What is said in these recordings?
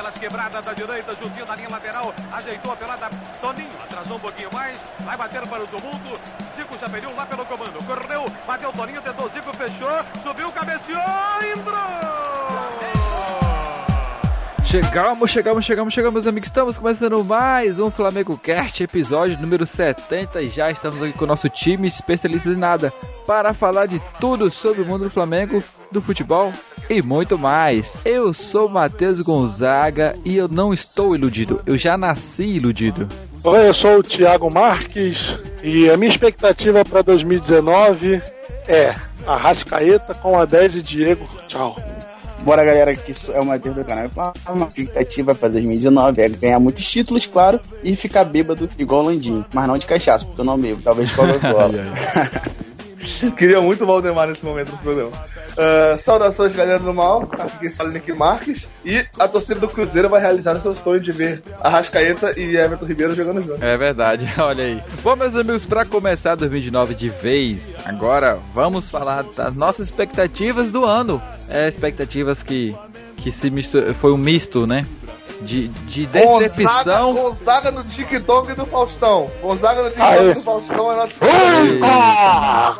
pelas quebradas da direita, juntinho da linha lateral, ajeitou a pelada, Toninho, atrasou um pouquinho mais, vai bater para o tumulto, Zico já pediu lá pelo comando, correu, bateu Toninho, tentou Zico, fechou, subiu, cabeceou, entrou! Chegamos, chegamos, chegamos, chegamos, meus amigos. Estamos começando mais um Flamengo Cast, episódio número 70. E já estamos aqui com o nosso time especialista em nada para falar de tudo sobre o mundo do Flamengo, do futebol e muito mais. Eu sou Matheus Gonzaga e eu não estou iludido, eu já nasci iludido. Oi, eu sou o Thiago Marques e a minha expectativa para 2019 é Arrascaeta com a 10 e Diego. Tchau. Bora, galera, que é o Matheus do canal. Uma expectativa para 2019 é ganhar muitos títulos, claro, e ficar bêbado igual o Landim. Mas não de cachaça, porque eu não bebo. Talvez Coca-Cola. Queria muito o Valdemar nesse momento do programa. Uh, saudações, galera do mal. Aqui quem fala é Nick Marques. E a torcida do Cruzeiro vai realizar o seu sonho de ver Arrascaeta e Everton Ribeiro jogando juntos. É verdade, olha aí. Bom, meus amigos, para começar 2019 de vez, agora vamos falar das nossas expectativas do ano. É, expectativas que, que se mistura, foi um misto, né? De, de decepção. Gonzaga, Gonzaga no TikTok do Faustão. Gonzaga no TikTok do Faustão é nosso.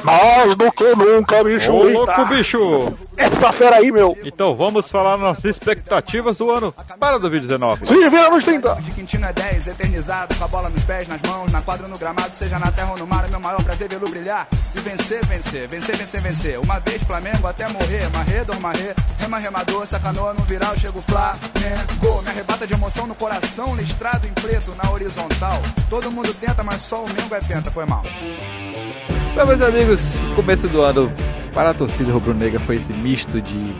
Mais do que nunca, bicho. Ô, louco, bicho. Essa fera aí, meu. Então vamos falar nossas expectativas do ano para 2019. Sim, vira nos 30. De Quintino é 10, eternizado, com a bola nos pés, nas mãos, na quadra, no gramado, seja na terra ou no mar, é meu maior prazer vê-lo brilhar. E vencer, vencer, vencer, vencer, vencer. Uma vez Flamengo até morrer, marrê, dormarrê, rema, remador, sacanoa no viral, chego Flamengo. Me arrebata de emoção no coração, listrado em preto na horizontal. Todo mundo tenta, mas só o Mengo é penta, foi mal. Bom, meus amigos, começo do ano para a torcida rubro-negra foi esse misto de,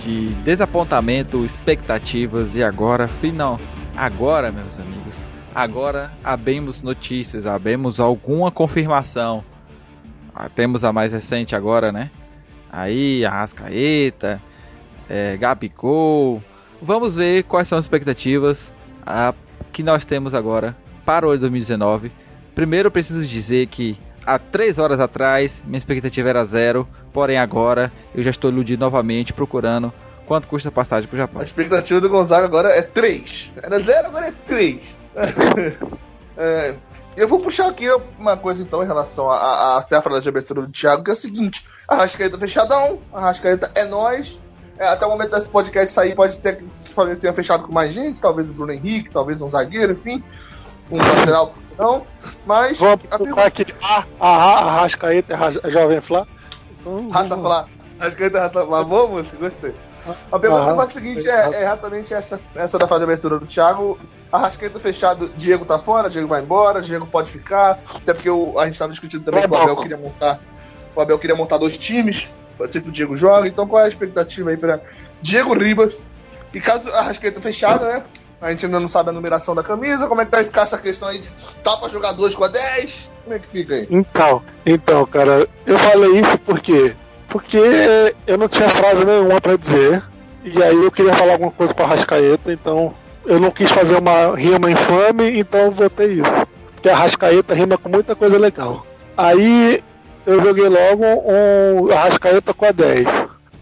de desapontamento, expectativas e agora, final, agora, meus amigos, agora abemos notícias, abemos alguma confirmação. Ah, temos a mais recente agora, né? Aí, a Rascaeta, é, Gabigol. Vamos ver quais são as expectativas a, que nós temos agora para o ano 2019. Primeiro, eu preciso dizer que há três horas atrás minha expectativa era zero, porém agora eu já estou iludido novamente procurando quanto custa a passagem para o Japão. A expectativa do Gonzaga agora é três. Era zero, agora é três. é, eu vou puxar aqui uma coisa então em relação à à de abertura do Thiago, que é o seguinte: a Rascaeta fechadão, a Rascaeta é nós. É, até o momento desse podcast sair, pode ter que tenha fechado com mais gente, talvez o Bruno Henrique, talvez um zagueiro, enfim um lateral não, mas. Vamos colocar aqui a, a, a Rascaeta é Jovem Flá. Raça Flá. Rascaeta é Raça Flá. Boa música, gostei. A pergunta ah, é a seguinte: é, é, exatamente essa, essa da frase de abertura do Thiago. A Rascaeta fechado, Diego tá fora, Diego vai embora, Diego pode ficar. Até porque o, a gente estava discutindo também que o Abel queria montar. O Abel queria montar dois times. Pode ser que o Diego jogue. Então qual é a expectativa aí para Diego Ribas? E caso a Rascaeta fechada, né? A gente ainda não sabe a numeração da camisa. Como é que vai ficar essa questão aí de pra jogar 2 com a 10? Como é que fica aí? Então, então, cara, eu falei isso porque porque eu não tinha frase nenhuma para dizer. E aí eu queria falar alguma coisa pra Rascaeta, então eu não quis fazer uma rima infame, então eu votei isso. Porque a Rascaeta rima com muita coisa legal. Aí eu joguei logo um Arrascaeta com a 10.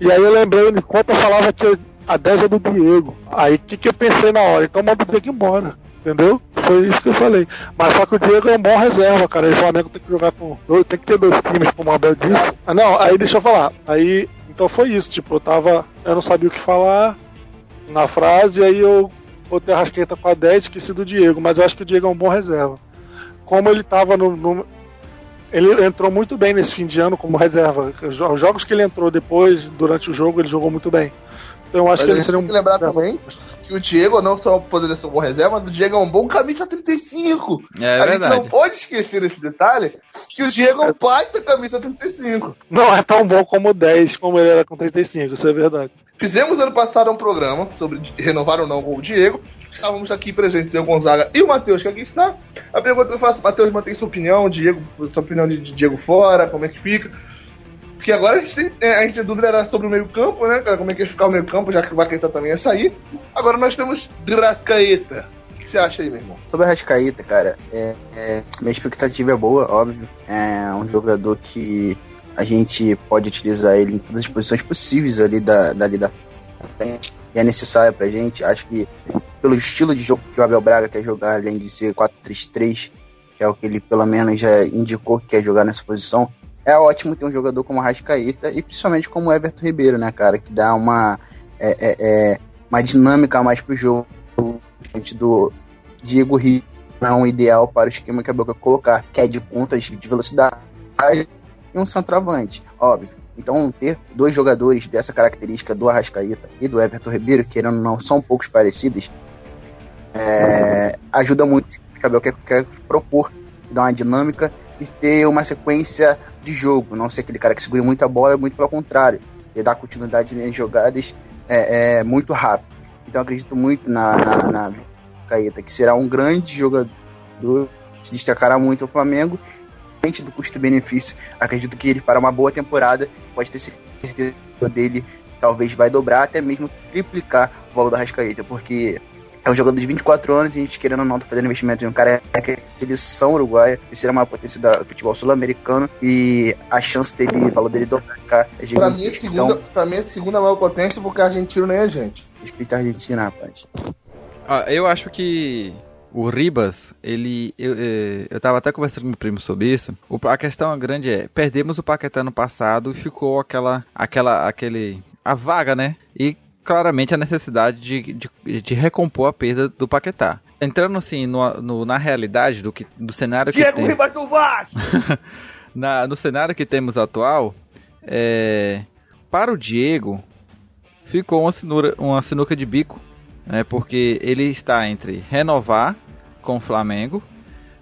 E aí eu lembrei, enquanto eu falava que a 10 é do Diego. Aí o que, que eu pensei na hora? Então manda o Diego embora. Entendeu? Foi isso que eu falei. Mas só que o Diego é um bom reserva, cara. E o Flamengo tem que jogar com. Tem que ter dois times, como o Abel. Ah, não, aí deixa eu falar. Aí. Então foi isso, tipo, eu tava. Eu não sabia o que falar na frase, aí eu botei a rasqueta com a 10 esqueci do Diego, mas eu acho que o Diego é um bom reserva. Como ele tava no, no ele entrou muito bem nesse fim de ano como reserva. Os jogos que ele entrou depois, durante o jogo, ele jogou muito bem. Então eu acho Mas que ele seria um. Tem que lembrar também que o Diego não só poderia ser um bom reserva, mas o Diego é um bom camisa 35. É, a verdade. gente não pode esquecer desse detalhe que o Diego é um baita camisa 35. Não é tão bom como o 10, como ele era com 35, isso é verdade. Fizemos ano passado um programa sobre renovar ou não com o Diego. Estávamos aqui presentes, eu, Gonzaga e o Matheus, que aqui está. A pergunta que eu faço, Matheus, mantém sua opinião, Diego, sua opinião de Diego fora, como é que fica? Porque agora a gente tem, é, a gente tem dúvida era sobre o meio-campo, né, cara? Como é que ia ficar o meio-campo, já que o Vaqueta também ia sair. Agora nós temos Rascaeta. O que você acha aí, meu irmão? Sobre a Rascaeta, cara, é, é, minha expectativa é boa, óbvio. É um jogador que a gente pode utilizar ele em todas as posições possíveis ali da, dali da frente. É necessária pra gente. Acho que pelo estilo de jogo que o Abel Braga quer jogar, além de ser 4-3-3, que é o que ele pelo menos já indicou que quer jogar nessa posição, é ótimo ter um jogador como o Rascaíta e principalmente como o Everton Ribeiro, né, cara, que dá uma, é, é, é uma dinâmica mais pro jogo gente do Diego Rio é um ideal para o esquema que a Boca colocar, que é de pontas de velocidade e um centroavante, óbvio. Então, ter dois jogadores dessa característica do Arrascaeta e do Everton Ribeiro, querendo ou não, são poucos parecidos, é, ajuda muito o Boca quer, quer propor, dar uma dinâmica e ter uma sequência de jogo, não ser aquele cara que segura muito a bola, muito pelo contrário, e dar continuidade nas jogadas é, é muito rápido. Então acredito muito na, na, na Caeta, que será um grande jogador, se destacará muito o Flamengo. Do custo-benefício, acredito que ele fará uma boa temporada. Pode ter certeza dele, talvez vai dobrar, até mesmo triplicar o valor da Rascaeta, porque é um jogador de 24 anos e a gente querendo ou não tá fazendo investimento em um cara que é seleção uruguaia, que será uma potência do futebol sul-americano e a chance dele, o valor dele dobrar é gigante. Pra mim, é segunda, então, pra mim é segunda maior potência porque argentino nem é gente. Respeita a Argentina, rapaz. Ah, eu acho que o Ribas, ele. Eu, é, eu tava até conversando com meu primo sobre isso. O, a questão grande é: perdemos o Paquetá no passado e ficou aquela. aquela. aquele. a vaga, né? E claramente a necessidade de, de, de recompor a perda do Paquetá. Entrando assim no, no, na realidade do, que, do cenário Diego que. Diego Ribas do Vasco! na, no cenário que temos atual, é, para o Diego, ficou uma, sinura, uma sinuca de bico, né, porque ele está entre renovar com o Flamengo,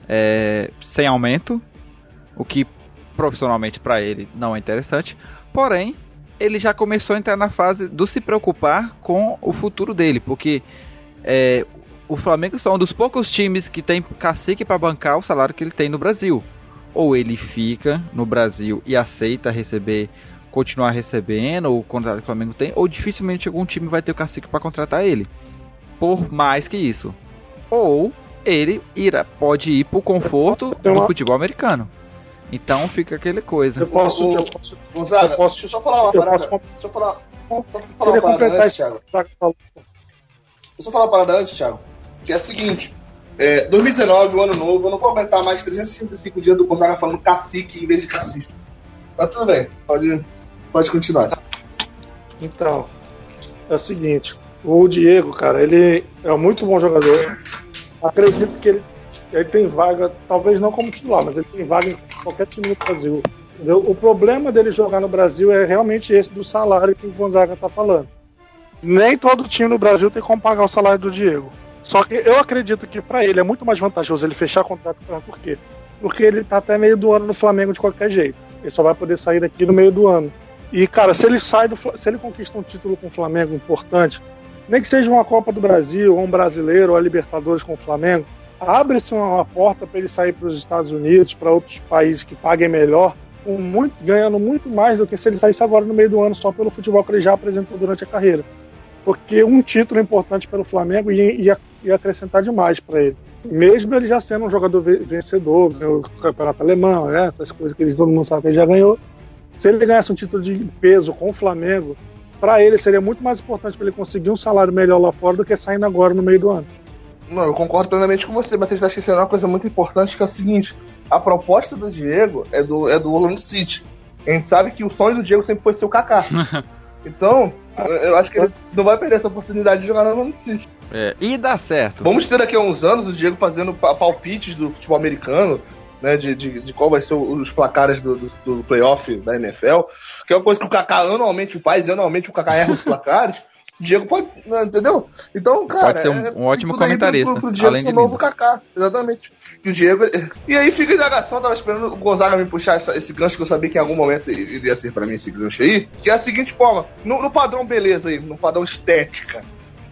é, sem aumento, o que profissionalmente para ele não é interessante, porém ele já começou a entrar na fase do se preocupar com o futuro dele, porque é, o Flamengo são um dos poucos times que tem cacique para bancar o salário que ele tem no Brasil. Ou ele fica no Brasil e aceita receber continuar recebendo o contrato que o Flamengo tem, ou dificilmente algum time vai ter o cacique para contratar ele. Por mais que isso. Ou ele irá, pode ir pro conforto do futebol americano. Então fica aquela coisa. Eu posso. eu posso, Gonzaga, eu posso, deixa eu só falar uma parada. Posso, deixa eu falar. Posso falar uma parada antes, Thiago? Deixa eu só falar uma parada antes, Thiago. Que é a seguinte. É, 2019, o ano novo, eu não vou aguentar mais 365 dias do Gonzaga falando cacique em vez de cacife. Mas tudo bem, pode, Pode continuar. Então, é o seguinte, o Diego, cara, ele é muito bom jogador. Acredito que ele, ele tem vaga, talvez não como titular, mas ele tem vaga em qualquer time do Brasil. Entendeu? O problema dele jogar no Brasil é realmente esse do salário que o Gonzaga está falando. Nem todo time no Brasil tem como pagar o salário do Diego. Só que eu acredito que para ele é muito mais vantajoso ele fechar contrato com o Por quê? Porque ele tá até meio do ano no Flamengo de qualquer jeito. Ele só vai poder sair daqui no meio do ano. E, cara, se ele sai do. Se ele conquista um título com o Flamengo importante, nem que seja uma Copa do Brasil, ou um brasileiro, ou a Libertadores com o Flamengo, abre-se uma, porta para ele sair para os Estados Unidos, para outros países que paguem melhor, com muito, ganhando muito mais do que se ele saísse agora no meio do ano só pelo futebol que ele já apresentou durante a carreira. Porque um título importante pelo Flamengo ia, ia, acrescentar demais para ele. Mesmo ele já sendo um jogador vencedor, o campeonato alemão, né, essas coisas que todo mundo sabe que ele já ganhou, se ele ganhasse um título de peso com o Flamengo, para ele seria muito mais importante para ele conseguir um salário melhor lá fora do que saindo agora no meio do ano. Não, eu concordo plenamente com você, mas você está esquecendo uma coisa muito importante que é o seguinte: a proposta do Diego é do, é do Orlando City. A gente sabe que o sonho do Diego sempre foi ser o Kaká. Então, eu acho que ele não vai perder essa oportunidade de jogar no Orlando City. É, e dá certo. Vamos ter daqui a uns anos o Diego fazendo palpites do futebol americano, né, de, de, de qual vai ser os placares do, do, do, playoff da NFL, que é uma coisa que o Kaká anualmente faz, anualmente o Kaká erra os placares. O Diego pode, né, entendeu? Então, cara. Pode ser um, é, um ótimo comentarista. Pro, pro Diego além ser de novo Kaká, exatamente. Que o Diego. E aí fica a indagação, tava esperando o Gonzaga me puxar essa, esse gancho que eu sabia que em algum momento iria ser pra mim esse gancho aí. Que é a seguinte forma: no, no padrão beleza aí, no padrão estética,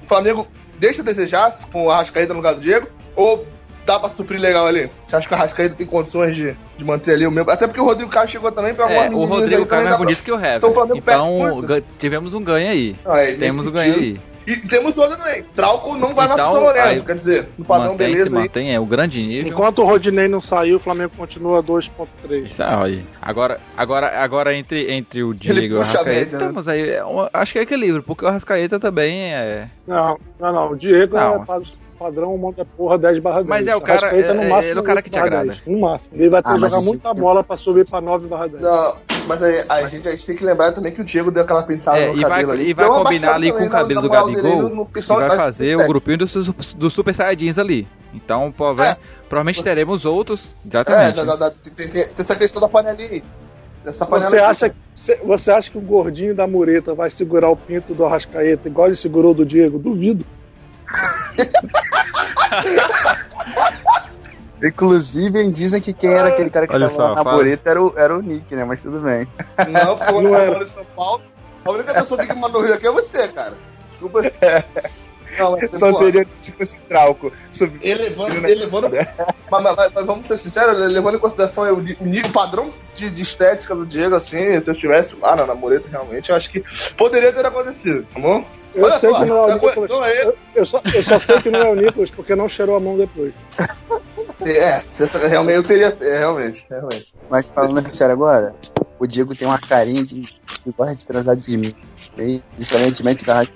o Flamengo deixa a desejar com a Arrascaeta no lugar do Diego, ou dá pra suprir legal ali? Você acha que o Arrascaeta tem condições de, de manter ali o mesmo? Até porque o Rodrigo Caio chegou também pra é, O Rodrigo Caio é mais bonito pra... que o Hever. Então, então tivemos um ganho aí. Ah, é, Temos um ganho aí. E temos outra também. Trauco não vai Então, mais pro São Lourenço, aí, quer dizer, no padrão mantém, beleza aí. mantém, é o grande nível. Enquanto o Rodinei não saiu, o Flamengo continua 2.3. Isso aí. Agora, agora, agora entre, entre o Diego e o Arrascaeta, né? temos aí, é um- acho que é equilíbrio, porque o Arrascaeta também é... Não, não, não. O Diego Não, é pa- padrão monta porra 10 barra 10. Mas é o cara- é- no é- máximo, ele é o cara que te 8 barra agrada. 10, No máximo. Ele vai ter Ah, que jogar gente- muita bola pra subir pra 9 barra 10. Não, mas aí, a, gente, a gente tem que lembrar também que o Diego deu aquela pensada É, no e vai, cabelo ali. e vai combinar ali com o cabelo do Gabigol e vai fazer o grupinho dos, dos Super Saiyajins ali. Então, É. provavelmente teremos outros. É, Exatamente. da- da- da- tem, tem- tem essa questão da panelinha aí. Dessa panela Você aí. acha, você- você acha que o gordinho da mureta vai segurar o pinto do Arrascaeta igual ele segurou o do Diego? Duvido. Inclusive, dizem que quem era aquele cara que Olha estava só, na fala. boleta era o, era o Nick, né? Mas tudo bem. Não, pô, Não não era. em São Paulo. A única pessoa que mandou rir aqui é você, cara. Desculpa. Não, mas, Só pô, seria se fosse trauco. Sub- Elevando, elevando mas, mas- mas- mas vamos ser sinceros, levando em consideração o nível padrão de, de estética do Diego, assim, se eu estivesse lá na, na mureta, realmente, eu acho que poderia ter acontecido, tá bom? Eu Olha sei só, que não é o Nicolas. Eu, eu só, eu só sei que não é o Nicolas porque não cheirou a mão depois. É, realmente eu teria. É, realmente, realmente. Mas falando sério agora, o Diego tem uma carinha de que gosta de transar de mim. bem Diferentemente da.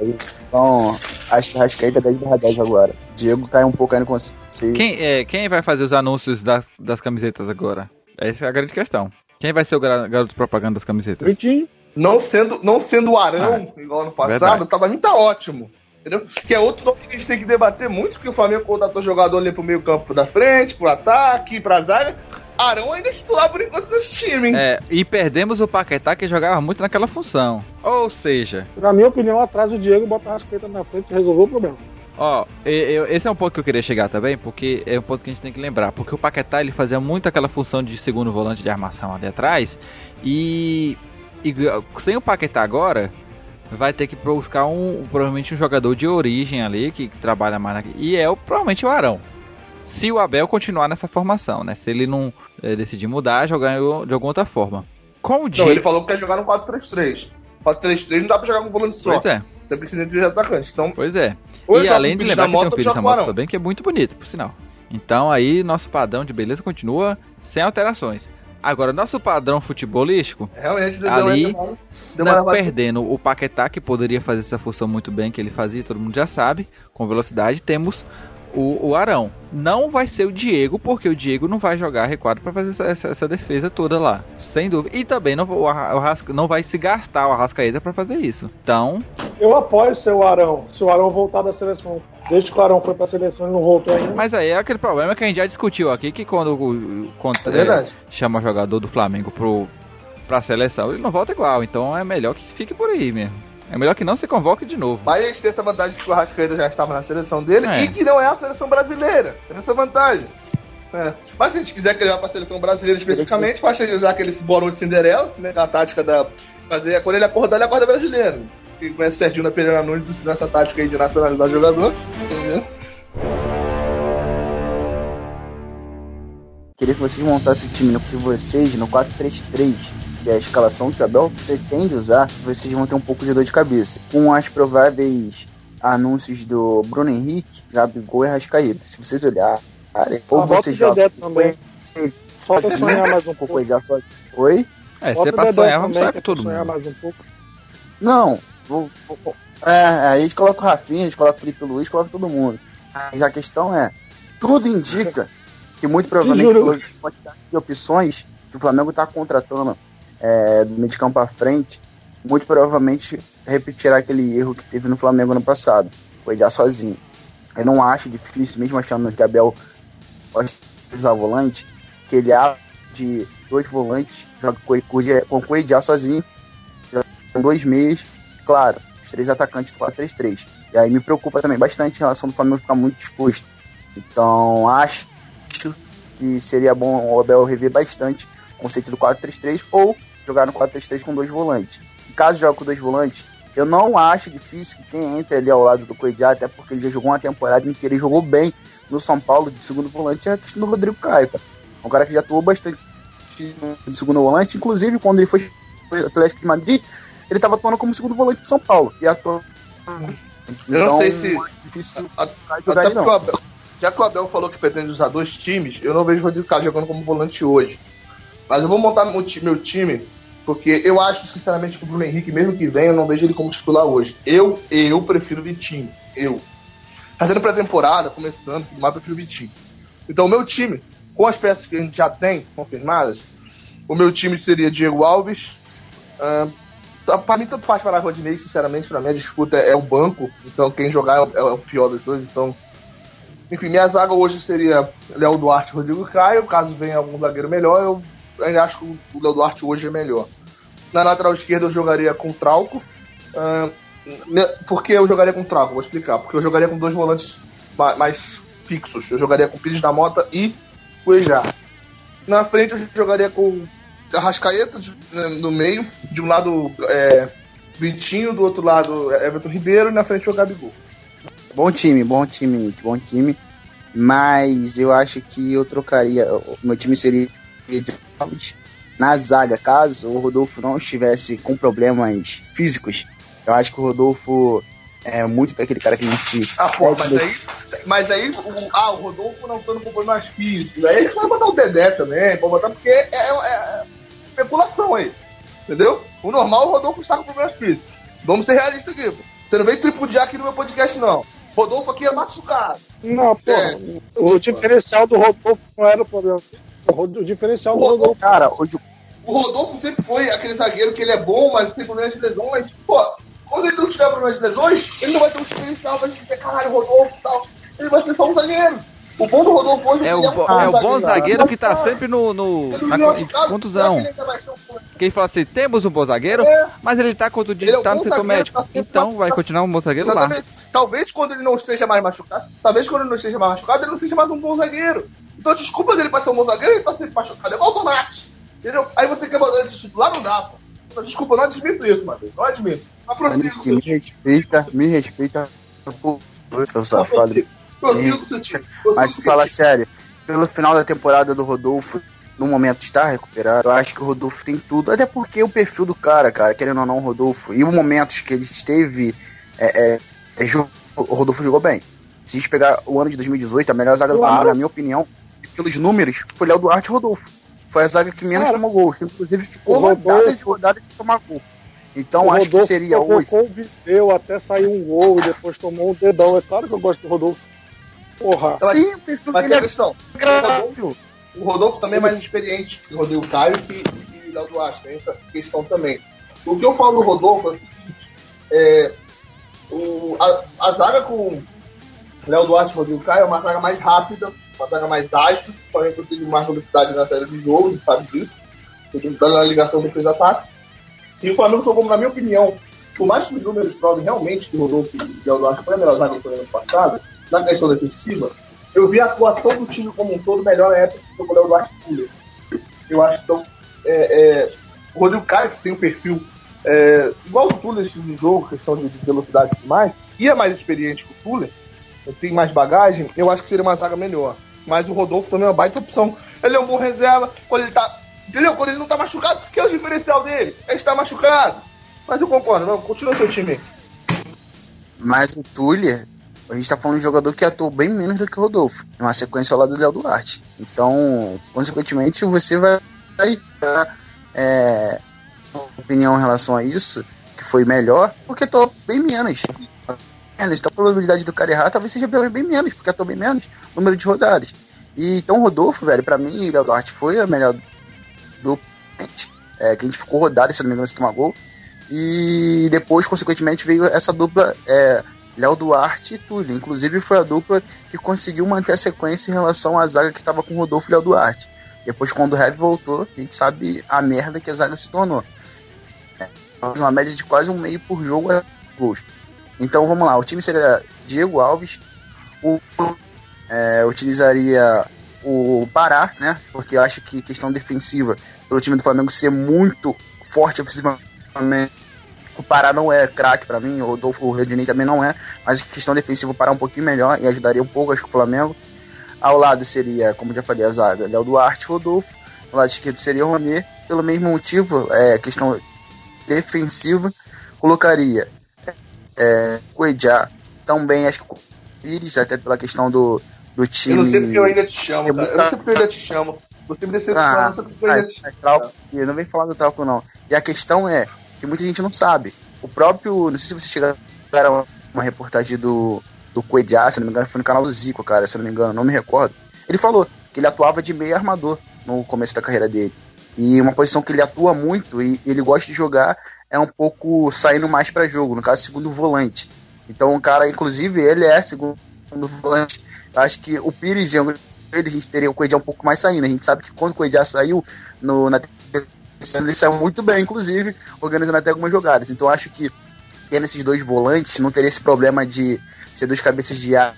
Então, acho que a Rascaeta é 10 barra 10 agora. Diego cai um pouco aí no conceito. Quem, é, quem vai fazer os anúncios das, das camisetas agora? Essa é a grande questão. Quem vai ser o garoto propaganda das camisetas? Vitinho, Não sendo, não sendo o Arão, igual ano passado, tá, pra mim tá ótimo. Entendeu? Que é outro nome que a gente tem que debater muito, porque o Flamengo contratou jogador ali pro meio campo da frente, pro ataque, pra zaga. Arão ainda é titular por enquanto nesse time, hein? É, e perdemos o Paquetá que jogava muito naquela função. Ou seja, na minha opinião, atrás o Diego bota a Arrascaeta na frente e resolveu o problema. Ó, eu- esse é um ponto que eu queria chegar também, porque é um ponto que a gente tem que lembrar, porque o Paquetá ele fazia muito aquela função de segundo volante de armação ali atrás, e, e sem o Paquetá agora, vai ter que buscar um provavelmente um jogador de origem ali que trabalha mais na, e é o, provavelmente o Arão. Se o Abel continuar nessa formação, né? Se ele não eh, decidir mudar, jogar de alguma outra forma. Com o Não, ele falou que quer jogar no 4-3-3. 4-3-3 não dá pra jogar com volante só. pois é, Você precisa de três atacantes. Então, pois é. ou E além de o lembrar que tem o Pires Pires da da Mota, ou Mota joga com o também, que é muito bonito, por sinal. Então aí nosso padrão de beleza continua sem alterações. Agora, nosso padrão futebolístico. Realmente, Ali, tá levada- perdendo o Paquetá, que poderia fazer essa função muito bem, que ele fazia, todo mundo já sabe, com velocidade, temos o, o Arão. Não vai ser o Diego, porque o Diego não vai jogar recuado para fazer essa, essa- essa defesa toda lá, sem dúvida. E também não, o Arra- o Arrasca- não vai se gastar o Arrascaeta para fazer isso. Então, Eu apoio o Arão, se o Arão voltar da seleção. Desde que o Arão foi pra seleção e não voltou ainda. Mas aí é aquele problema que a gente já discutiu aqui, que quando, o- quando É verdade. chama o jogador do Flamengo pro, pra seleção, ele não volta igual. Então é melhor que fique por aí mesmo. É melhor que não se convoque de novo. Mas a gente tem essa vantagem de que o Arrascaeta já estava na seleção dele É. e que não é a seleção brasileira. Tem essa vantagem. É. Mas se a gente quiser que ele vá pra seleção brasileira especificamente, basta ele usar aquele borão de Cinderela, né? A tática da. Fazer quando ele acordar, ele acorda brasileiro. Quem conhece o Serginho da Pereira Nunes ensinou essa tática aí de nacionalizar jogador. Entendeu? Queria que vocês montassem o time de vocês no 4-3-3, que é a escalação que o Abel pretende usar, vocês vão ter um pouco de dor de cabeça. Com as prováveis anúncios do Bruno Henrique, Gabigol e Rascaeta. Se vocês olharem, ou Ah, bota você o joga Dedé também. Falta sonhar mais um com o pouco. Oi? É, se é o pra sonhar, vamos sonhar que com é pra todo sonhar mais um pouco. Não, vou, vou- vou- é, aí a gente coloca o Rafinha, a gente coloca o Felipe Luiz, coloca todo mundo. Mas a questão é, tudo indica que muito provavelmente pela quantidade de opções que o Flamengo está contratando é, do meio de campo à frente, muito provavelmente repetirá aquele erro que teve no Flamengo no passado, foi já sozinho. Eu não acho difícil, mesmo achando que Abel gosta de usar volante, que ele abre de dois volantes, joga com o já sozinho, com dois meias, claro, os três atacantes do 4-3-3. E aí me preocupa também bastante em relação do Flamengo ficar muito exposto. Então acho que seria bom o Abel rever bastante o conceito do 4-3-3 ou jogar no 4-3-3 com dois volantes. Caso jogue com dois volantes, eu não acho difícil que quem entre ali ao lado do Coedjá, até porque ele já jogou uma temporada inteira e jogou bem no São Paulo de segundo volante, é a questão do Rodrigo Caio. um cara que já atuou bastante de segundo volante, inclusive quando ele foi Atlético de Madrid, ele estava atuando como segundo volante do São Paulo e atuando Eu não sei se. Difícil a, a, jogar até não. Abel, já que o Abel falou que pretende usar dois times, eu não vejo o Rodrigo Caio jogando como volante hoje. Mas eu vou montar meu, meu time, porque eu acho, sinceramente, que o Bruno Henrique, mesmo que venha, eu não vejo ele como titular hoje. Eu, eu prefiro o Vitinho. Eu. Fazendo pré-temporada, começando, mas eu prefiro o Vitinho. Então, o meu time, com as peças que a gente já tem confirmadas, o meu time seria Diego Alves. Uh, para mim, tanto faz para a Rodinei, sinceramente, para mim a disputa é, o banco. Então, quem jogar é o, é o, pior dos dois. Então, enfim, minha zaga hoje seria Léo Duarte e Rodrigo Caio. Caso venha algum zagueiro melhor, eu ainda acho que o Léo Duarte hoje é melhor. Na lateral esquerda, eu jogaria com Trauco. Uh, por que eu jogaria com Trauco? Vou explicar. Porque eu jogaria com dois volantes mais fixos. Eu jogaria com Pires da Mota e Cuejá. Na frente eu jogaria com Arrascaeta né, no meio, de um lado é, Vitinho, do outro lado Everton Ribeiro e na frente o Gabigol. Bom time, bom time, Nick, bom time. Mas eu acho que eu trocaria. O meu time seria na zaga, caso o Rodolfo não estivesse com problemas físicos. Eu acho que o Rodolfo é muito daquele cara que a gente. Ah, pô, mas aí, mas aí o, ah, o Rodolfo não estando com problemas físicos. Aí ele vai botar o Dedé também, pode botar, porque é, é, é, especulação aí. Entendeu? O normal o Rodolfo estar com problemas físicos. Vamos ser realistas aqui. Você não vem tripudiar aqui no meu podcast, não. Rodolfo aqui é machucado. Não, pô. É. O diferencial do Rodolfo não era o problema. O, diferencial do Rodolfo. Cara, o, o Rodolfo sempre foi aquele zagueiro que ele é bom, mas tem problemas de lesão, mas, pô, quando ele não tiver problema de lesões, ele não vai ter um diferencial pra gente dizer, caralho, Rodolfo e tal. Ele vai ser só um zagueiro. O bom do Rodolfo hoje é, o, é, um é o bom zagueiro que tá sempre no, no na contusão. Quem fala assim, temos um bom zagueiro, é. mas ele tá ele é tá no setor médico. Tá então vai continuar um bom zagueiro Exatamente. lá. Talvez quando ele não esteja mais machucado, talvez quando ele não esteja mais machucado, ele não seja mais um bom zagueiro. Então a desculpa dele pra ser um bom zagueiro, ele tá sempre machucado. É igual o Donati. Entendeu? Aí você quer botar ele de titular, não dá, pô. Desculpa, eu não admito isso, Matheus. Não admito. Me respeita, me respeita por seu safado. Mas fala sério, pelo final da temporada do Rodolfo, no momento está recuperado, eu acho que o Rodolfo tem tudo, até porque o perfil do cara, cara, querendo ou não, o Rodolfo, e os momentos que ele esteve, é, é, é, o Rodolfo jogou bem. Se a gente pegar o ano de 2018, a melhor zaga do claro. na minha opinião, pelos números, foi Léo Duarte e Rodolfo. Foi a zaga que menos tomou gol, inclusive ficou rodadas e rodadas sem tomar gol. Então acho Rodolfo que seria hoje. O Viseu até saiu um gol e depois tomou um dedão. É claro que eu gosto do Rodolfo. Porra. Sim, mas tem a questão. O Rodolfo, o Rodolfo também é mais experiente que o Rodrigo Caio e o Léo Duarte. Tem essa questão também. O que eu falo do Rodolfo é o seguinte: é, o, a, a zaga com Léo Duarte e Rodrigo Caio é uma zaga mais rápida, uma zaga mais ágil, porém que teve mais velocidade na série de jogo, a gente sabe disso. Dando na ligação do defesa-ataque. E o Flamengo jogou, na minha opinião, por mais que os números provem realmente que o Rodolfo e o Eduardo foi a melhor zaga do ano passado, na questão defensiva, eu vi a atuação do time como um todo melhor na época que jogou o Eduardo Fuller. Eu acho então, é, é, o Rodrigo Caio, que tem um perfil é, igual o Tuller no jogo, questão de, velocidade e tudo mais, e é mais experiente que o Tuller, tem mais bagagem, eu acho que seria uma zaga melhor. Mas o Rodolfo também é uma baita opção. Ele é um bom reserva, quando ele tá Entendeu? Quando ele não tá machucado, que é o diferencial dele? Ele está machucado. Mas eu concordo, não, continua seu time. Mas o Tuller, a gente tá falando de um jogador que atuou bem menos do que o Rodolfo. Uma sequência ao lado do Léo Duarte. Então, consequentemente, você vai dar é, opinião em relação a isso, que foi melhor, porque atuou bem menos. Então a probabilidade do cara errar talvez seja bem menos, porque atuou bem menos número de rodadas. E, então o Rodolfo, velho, pra mim, o Léo Duarte foi a melhor do é, que a gente ficou rodado, se não me engano, se tomar gol. E depois, consequentemente, veio essa dupla é, Léo Duarte e Túlio. Inclusive, foi a dupla que conseguiu manter a sequência em relação à zaga que estava com Rodolfo e Léo Duarte. Depois, quando o Heavy voltou, a gente sabe a merda que a zaga se tornou. É, uma média de quase um meio por jogo a gols. Então vamos lá, o time seria Diego Alves, o, é, utilizaria o Pará, né? Porque eu acho que questão defensiva, pelo time do Flamengo ser muito forte ofensivamente, o Pará não é craque para mim, o Rodolfo Redinei também não é, mas questão defensiva o Pará um pouquinho melhor e ajudaria um pouco, acho que o Flamengo. Ao lado seria, como já falei, a zaga, Léo Duarte Rodolfo. Ao lado esquerdo seria o Ronê. Pelo mesmo motivo, é, questão defensiva, colocaria é, Cuejá, também acho que o Pires, até pela questão do, do time. Eu não sei porque eu ainda te chamo, cara. Eu não sei porque eu ainda te chamo. Você me decepciona, ah, não sei porque eu ainda te chamo. Trauco, não vem falar do Trauco, não. E a questão é que muita gente não sabe. O próprio. Não sei se você chegaram a uma reportagem do, do Cuejá, se não me engano, foi no canal do Zico, cara, se não me engano, não me recordo. Ele falou que ele atuava de meio armador no começo da carreira dele. E uma posição que ele atua muito e ele gosta de jogar é um pouco saindo mais para jogo, no caso, segundo volante. Então, o cara, inclusive, ele é segundo volante. Acho que o Pires, ele, a gente teria o Coedjá um pouco mais saindo. A gente sabe que quando o Coedjá saiu no, na ele saiu muito bem, inclusive, organizando até algumas jogadas. Então, acho que tendo esses dois volantes, não teria esse problema de ser dois cabeças de ar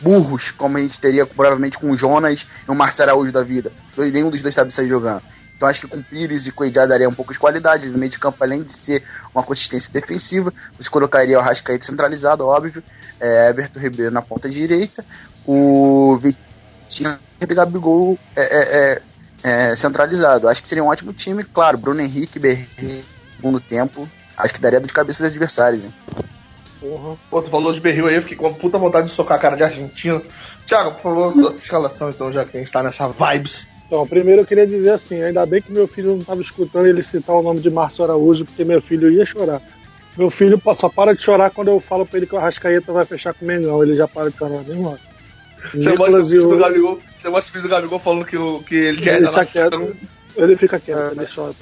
burros, como a gente teria provavelmente com o Jonas e o Marcelo Araújo da vida. Nenhum dos dois sabe sair jogando. Então acho que com Pires e Coedjá daria um pouco de qualidade no meio de campo, além de ser uma consistência defensiva. Você colocaria o Rascaeta centralizado, óbvio, é, Everton Ribeiro na ponta direita, o Vitinho e Gabigol é, é, é, é, centralizado. Acho que seria um ótimo time, claro, Bruno Henrique, Berri, segundo tempo, acho que daria dor de cabeça para os adversários, hein? Porra. Pô, tu falou de berril aí, eu fiquei com uma puta vontade de socar a cara de argentino. Thiago, por favor, sua escalação então, já que a gente tá nessa vibes. Então, primeiro eu queria dizer assim, ainda bem que meu filho não estava escutando ele citar o nome de Márcio Araújo, porque meu filho ia chorar. Meu filho só para de chorar quando eu falo pra ele que o Arrascaeta vai fechar com o Mengão, ele já para de chorar, nem mano. Você mostra o vídeo do Gabigol, você mostra o vídeo do Gabigol falando que, o, que ele já ele, quieto, ele fica quieto, é. ele chora.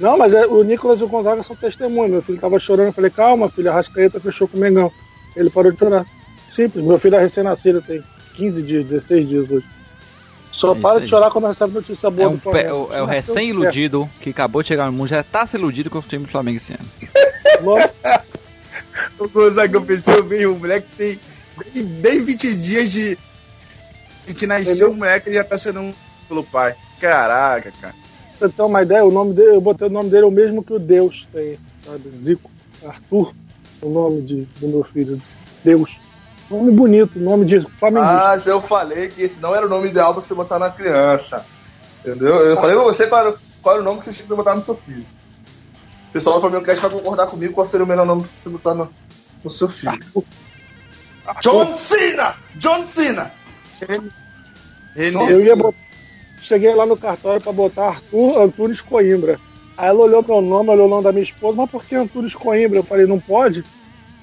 Não, mas é, o Nicolas e o Gonzaga são testemunhas. Meu filho tava chorando, eu falei, calma, filho, a Rascaeta fechou com o Mengão. Ele parou de chorar. Simples, meu filho é recém-nascido, tem 15 dias, 16 dias hoje. Só é para de chorar quando recebe notícia boa é um do Flamengo. É o, é o recém-iludido que acabou de chegar no mundo, já tá se iludido com o time do Flamengo esse ano. o Gonzaga, eu pensei bem, o moleque tem nem 20 dias de, de que nasceu o moleque e já tá sendo um pelo pai. Caraca, cara você ter uma ideia, o nome dele, eu botei o nome dele é o mesmo que o Deus tem, sabe? Zico, Arthur, o nome de, do meu filho. Deus. Nome bonito, nome de flamenguista. Mas eu falei que esse não era o nome ideal pra você botar na criança. Entendeu? Eu falei pra você qual era, qual era o nome que você tinha que botar no seu filho. O pessoal do Flamengo Cast vai concordar comigo qual seria o melhor nome pra você botar no, no seu filho. John Cena! John Cena! Eu ia botar cheguei lá no cartório para botar Arthur Antunes Coimbra. Aí ela olhou meu nome, olhou o nome da minha esposa, mas por que Antunes Coimbra? Eu falei, não pode?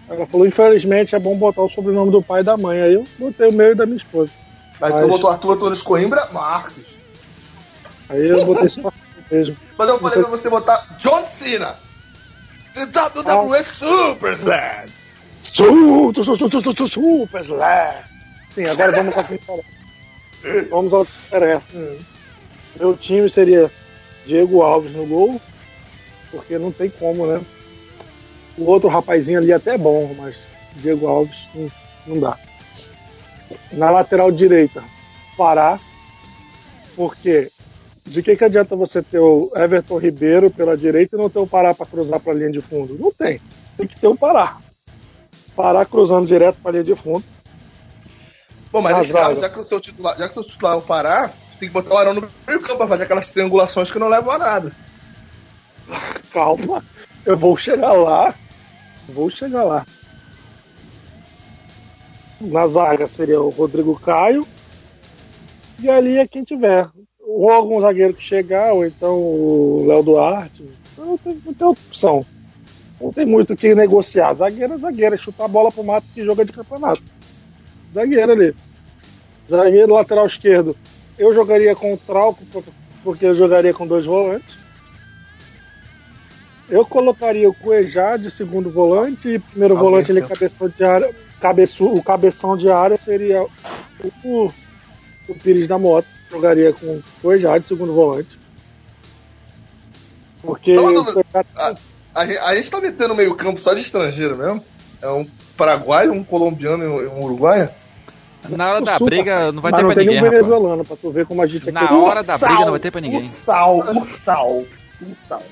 Ela falou, infelizmente é bom botar o sobrenome do pai e da mãe. Aí eu botei o meu e da minha esposa. Aí mas... tu botou Arthur Antunes Coimbra, Marcos. Aí eu botei só mesmo. Mas eu falei pra você botar John Cena. WWE ah. Super Slam. Super, super, super, super Slam. Agora vamos continuar. Vamos ao que interessa. Hum. Meu time seria Diego Alves no gol, porque não tem como, né? O outro rapazinho ali até é bom, mas Diego Alves não, não dá. Na lateral direita, Pará, porque de que, que adianta você ter o Everton Ribeiro pela direita e não ter o Pará para cruzar para a linha de fundo? Não tem. Tem que ter o Pará. Pará cruzando direto para a linha de fundo Bom, mas nesse caso, já que o seu titular, já que seu titular é o Pará, tem que botar o Arão no meio campo pra fazer aquelas triangulações que não levam a nada. Calma, eu vou chegar lá. Vou chegar lá. Na zaga seria o Rodrigo Caio. E ali é quem tiver. Ou algum zagueiro que chegar, ou então o Léo Duarte. Não tem, não tem outra opção. Não tem muito o que negociar. Zagueiro é zagueiro, é chutar a bola pro mato que joga de campeonato zagueiro ali. Zagueiro lateral esquerdo. Eu jogaria com o Trauco, porque eu jogaria com dois volantes. Eu colocaria o Cuejá de segundo volante e primeiro Cabeça. volante ele cabeção de área. Cabeço, o cabeção de área seria o, o Pires da Moto. Jogaria com o Cuejá de segundo volante. Porque. a, a, a, gente tá metendo meio campo só de estrangeiro mesmo? É um paraguaio, um colombiano e um uruguaio? Na hora da briga não vai ter pra ninguém. Não tem venezuelano pra tu ver como a gente é Na hora da briga não vai ter pra ninguém. Sal, sal, sal.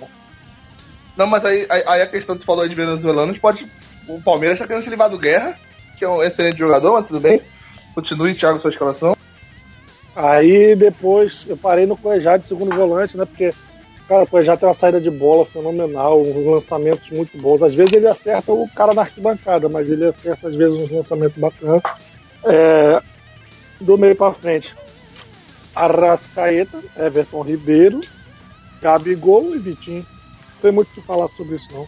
Não, mas aí, aí a questão que tu falou aí de venezuelanos pode. O Palmeiras tá querendo se livrar do Guerra, que é um excelente jogador, mas tudo bem. Continue, Thiago, sua escalação. Aí depois eu parei no Coejá de segundo volante, né? Porque Cara, pô, já tem uma saída de bola fenomenal, uns lançamentos muito bons. Às vezes ele acerta o cara na arquibancada, mas ele acerta às vezes uns lançamentos bacanas. É, do meio pra frente, Arrascaeta, Everton Ribeiro, Gabigol e Vitinho. Não tem muito o que falar sobre isso, não. Eu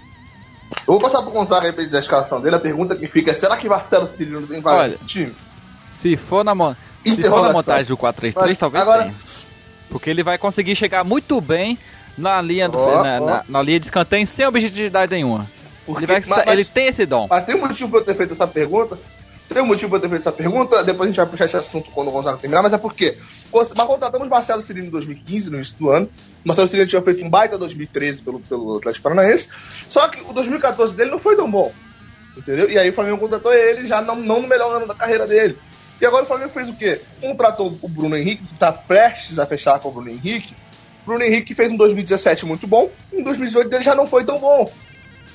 vou passar pro Gonzaga aí pra dizer a escalação dele. A pergunta que fica é: será que Marcelo Cirilo tem vaga nesse time? Se for na, mo- se for na montagem do 4-3-3, Mas talvez agora- tenha. Porque ele vai conseguir chegar muito bem na linha, do, Ó, na, ó. na- na linha de escanteio sem objetividade nenhuma. Porque- Ele, vai, mas- ele tem esse dom. Mas tem um motivo pra eu ter feito essa pergunta. Tem um motivo eu ter feito essa pergunta. Depois a gente vai puxar esse assunto quando o Gonzaga terminar. Mas é porque mas contratamos Marcelo Cirino em 2015, no início do ano. Marcelo Cirino tinha feito um baita 2013 pelo, pelo Atlético Paranaense. Só que o 2014 dele não foi tão bom. Entendeu? E aí o Flamengo contratou ele já não, não no melhor ano da carreira dele. E agora o Flamengo fez o quê? Contratou o Bruno Henrique, que tá prestes a fechar com o Bruno Henrique. Bruno Henrique fez um 2017 muito bom. Em 2018 dele já não foi tão bom.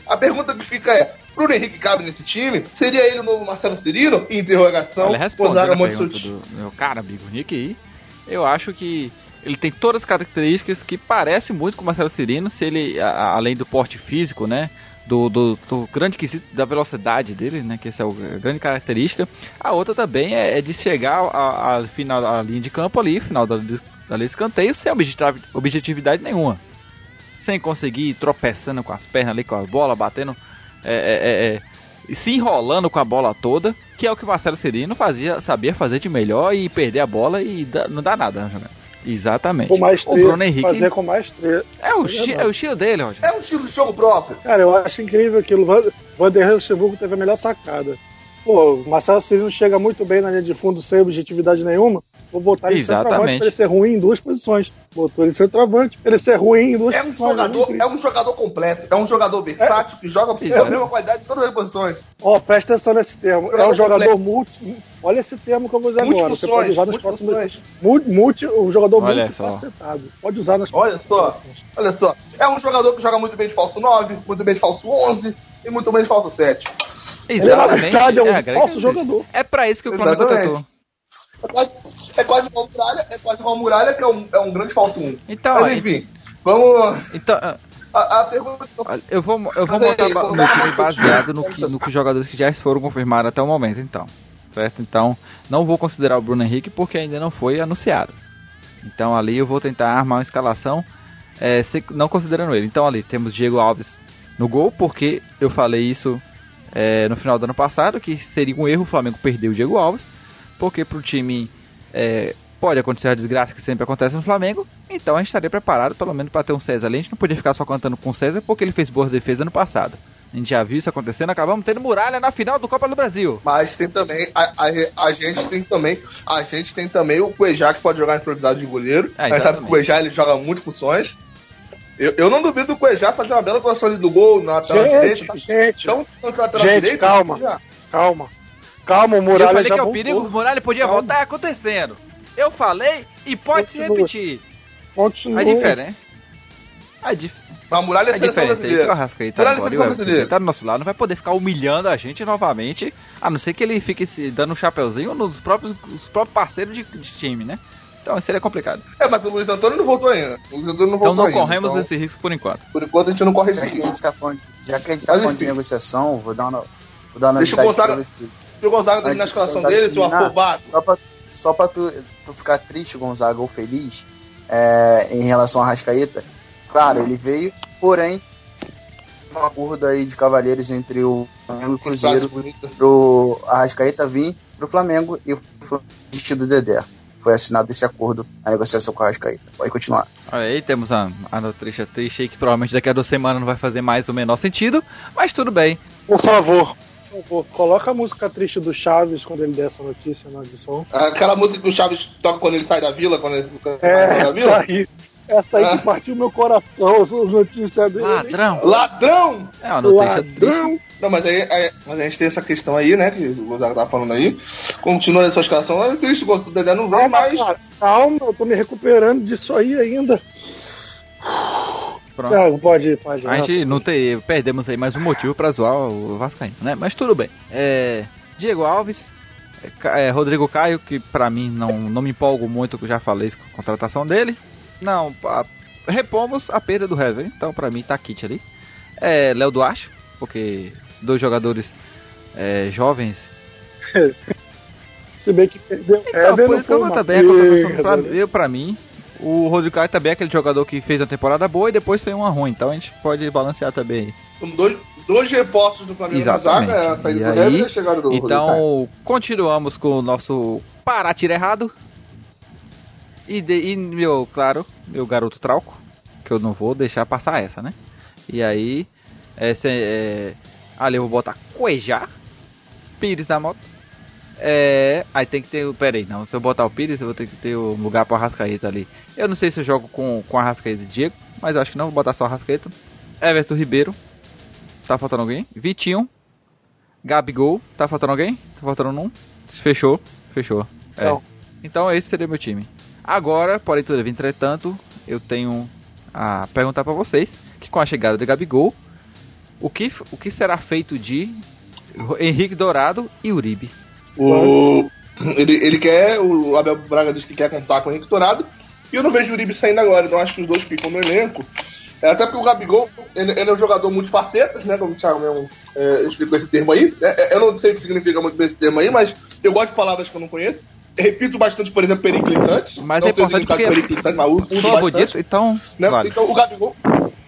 A pergunta que fica é: Bruno Henrique cabe nesse time? Seria ele o novo Marcelo Cirino? Interrogação. Olha, respondendo Gonzaga a muito pergunta do meu cara amigo Nick aí, eu acho que ele tem todas as características que parece muito com o Marcelo Cirino, se ele, a- a- além do porte físico, né, do, do, do grande quesito da velocidade dele, né, que essa é a grande característica, a outra também é, é de chegar à final à linha de campo ali, final da, da linha de escanteio, sem objetivi- objetividade nenhuma. Sem conseguir ir tropeçando com as pernas ali, com a bola, batendo é, é, é, é, se enrolando com a bola toda, que é o que o Marcelo Cirino fazia, sabia fazer de melhor e perder a bola e dá- não dá nada né. Exatamente. Com o maestria, Bruno Henrique fazer com maestria. é o, é verdade. é o estilo dele, Roger. É um estilo de jogo próprio. Cara, eu acho incrível aquilo. Van- Vanderlei Luxemburgo teve a melhor sacada. Pô, o Marcelo Cirino chega muito bem na linha de fundo sem objetividade nenhuma. Vou botar ele centroavante Exatamente. pra ele ser ruim em duas posições. Botou ele centroavante, pra ele ser ruim em duas É um posições. jogador, é um jogador completo, é um jogador versátil que joga É. a mesma qualidade em todas as posições. Ó, presta atenção nesse termo. É um jogador completo. multi. Olha esse termo que eu vou usar agora. Você pode Multifunções, usar próximos. multifunções. Multi, multi, um jogador Olha multifacetado. Pode usar nas Olha só, olha só. É um jogador que joga muito bem de falso 9, muito bem de falso 11 e muito bem de falso 7. Ele, na verdade, é um a grande falso jogador. É pra isso que o Flamengo Exatamente. É quase, é quase igual a muralha, é quase igual a muralha, que é um, é um grande falso 1. Então, Mas enfim, vamos. Então, ah, A, a pergunta eu vou, eu vou aí, montar vamos meu time uma baseado no que, no que os jogadores que já foram confirmados até o momento, então. Certo? Então, não vou considerar o Bruno Henrique porque ainda não foi anunciado. Então ali eu vou tentar armar uma escalação é, se- não considerando ele. Então ali temos Diego Alves no gol, porque eu falei isso é, no final do ano passado, que seria um erro o Flamengo perder o Diego Alves, porque pro time é, pode acontecer a desgraça que sempre acontece no Flamengo, então a gente estaria preparado pelo menos para ter um César ali. A gente não podia ficar só cantando com o César porque ele fez boas defesas ano passado. A gente já viu isso acontecendo, acabamos tendo muralha na final do Copa do Brasil. Mas tem também, a, a, a gente tem também, a gente tem também o Cuejá que pode jogar improvisado de goleiro. É, a gente sabe que o. Cuejá ele joga muitas funções. Eu, eu não duvido do Cuejá fazer uma bela atuação ali do gol na lateral direita. Gente, Tá? gente, Então, contra a lateral Gente, direita, calma. já. calma. Calma, o eu Muralha falei já que é o perigo, o Muralha podia Calma. voltar acontecendo. Eu falei e pode se Continua. repetir. Continua. A diferença. A, dif A muralha é a a seleção diferença é que o. Arrascaeta Muralha é agora, brasileira. tá do nosso lado, não vai poder ficar humilhando a gente novamente, a não ser que ele fique se dando um chapeuzinho nos próprios, os próprios parceiros de, de time, né? Então seria complicado. É, mas o Luiz Antônio não voltou ainda. O Luiz Antônio não Então voltou não ainda. corremos então, esse risco por enquanto. Por enquanto a gente não corre esse Já que a risco. gente tá falando, já que a gente tá falando de enfim. negociação, vou dar uma, vou dar uma Deixa eu contar- pra. Se o Gonzaga terminar a Antes- escalação dele, seu afobado. Só pra, só pra tu, tu ficar triste, Gonzaga, ou feliz, é, em relação a Rascaeta, claro, ele veio, porém, uma acordo aí de cavalheiros entre o Flamengo e o Cruzeiro pro Arrascaeta vir pro Flamengo e o Flamengo do Dedé. Foi assinado esse acordo, a negociação com o Arrascaeta. Pode continuar. Olha aí, temos a, a notícia triste aí que provavelmente daqui a duas semanas não vai fazer mais o menor sentido, mas tudo bem. Por favor, por favor, coloca a música triste do Chaves quando ele der essa notícia na edição. Aquela música que o Chaves toca quando ele sai da vila, quando ele É, sai da essa vila. aí. Essa aí Ah. que partiu meu coração, as notícias dele. Ladrão! Ladrão! É uma notícia triste. Ladrão! Não, mas aí, aí- mas a gente tem essa questão aí, né? Que o Gonzaga tava falando aí. Continua a sua escalação. É triste, gosto do Dedé não mas. cara, calma, eu tô me recuperando disso aí ainda. Pronto. Ah, pode pode. A gente não tem, perdemos aí mais um motivo pra zoar o Vascaíno, né? Mas tudo bem. É, Diego Alves, é, é, Rodrigo Caio, que pra mim não, não me empolgo muito, que eu já falei com a contratação dele. Não, a repomos a perda do Hever. Então, pra mim, tá kit ali. É, Léo Duarte, porque dois jogadores é, jovens. Se bem que perdeu Então, Hever, por não isso que eu também a contratação pra, né? eu, pra mim. O Rodrigo Caio também é aquele jogador que fez a temporada boa e depois foi uma ruim. Então a gente pode balancear também aí. São dois, dois reforços do Flamengo na Exatamente. zaga, é a saída E do Hever e a chegada do. Então, continuamos com o nosso Pará Tira Errado. E, de, e meu, claro, meu garoto Trauco, que eu não vou deixar passar essa, né? E aí, essa é, ali eu vou botar Cuejá, Pires na moto. É, aí tem que ter o. Pera aí, não. Se eu botar o Pires, eu vou ter que ter o lugar pro Arrascaeta ali. Eu não sei se eu jogo com, com Arrascaeta e Diego, mas eu acho que não, vou botar só Arrascaeta. Everton Ribeiro. Tá faltando alguém? Vitinho. Gabigol. Tá faltando alguém? Tá faltando um? Fechou. Fechou. É. Não. Então esse seria meu time. Agora, porém, todavia, entretanto, eu tenho a perguntar pra vocês que com a chegada de Gabigol, o que, o que será feito de Henrique Dourado e Uribe? O, ele, ele quer, o Abel Braga diz que quer contar com o Henrique Dourado, e eu não vejo o Uribe saindo agora, então acho que os dois ficam no elenco. É, até porque o Gabigol, ele, ele é um jogador muito facetas, né, como o Thiago mesmo é, explicou esse termo aí. É, é, eu não sei o que significa muito bem esse termo aí, mas eu gosto de palavras que eu não conheço. Eu repito bastante, por exemplo, periclitante. Mas não é importante de porque periclitante, mas uso, uso bastante. disso, então. né? vale. Então o Gabigol.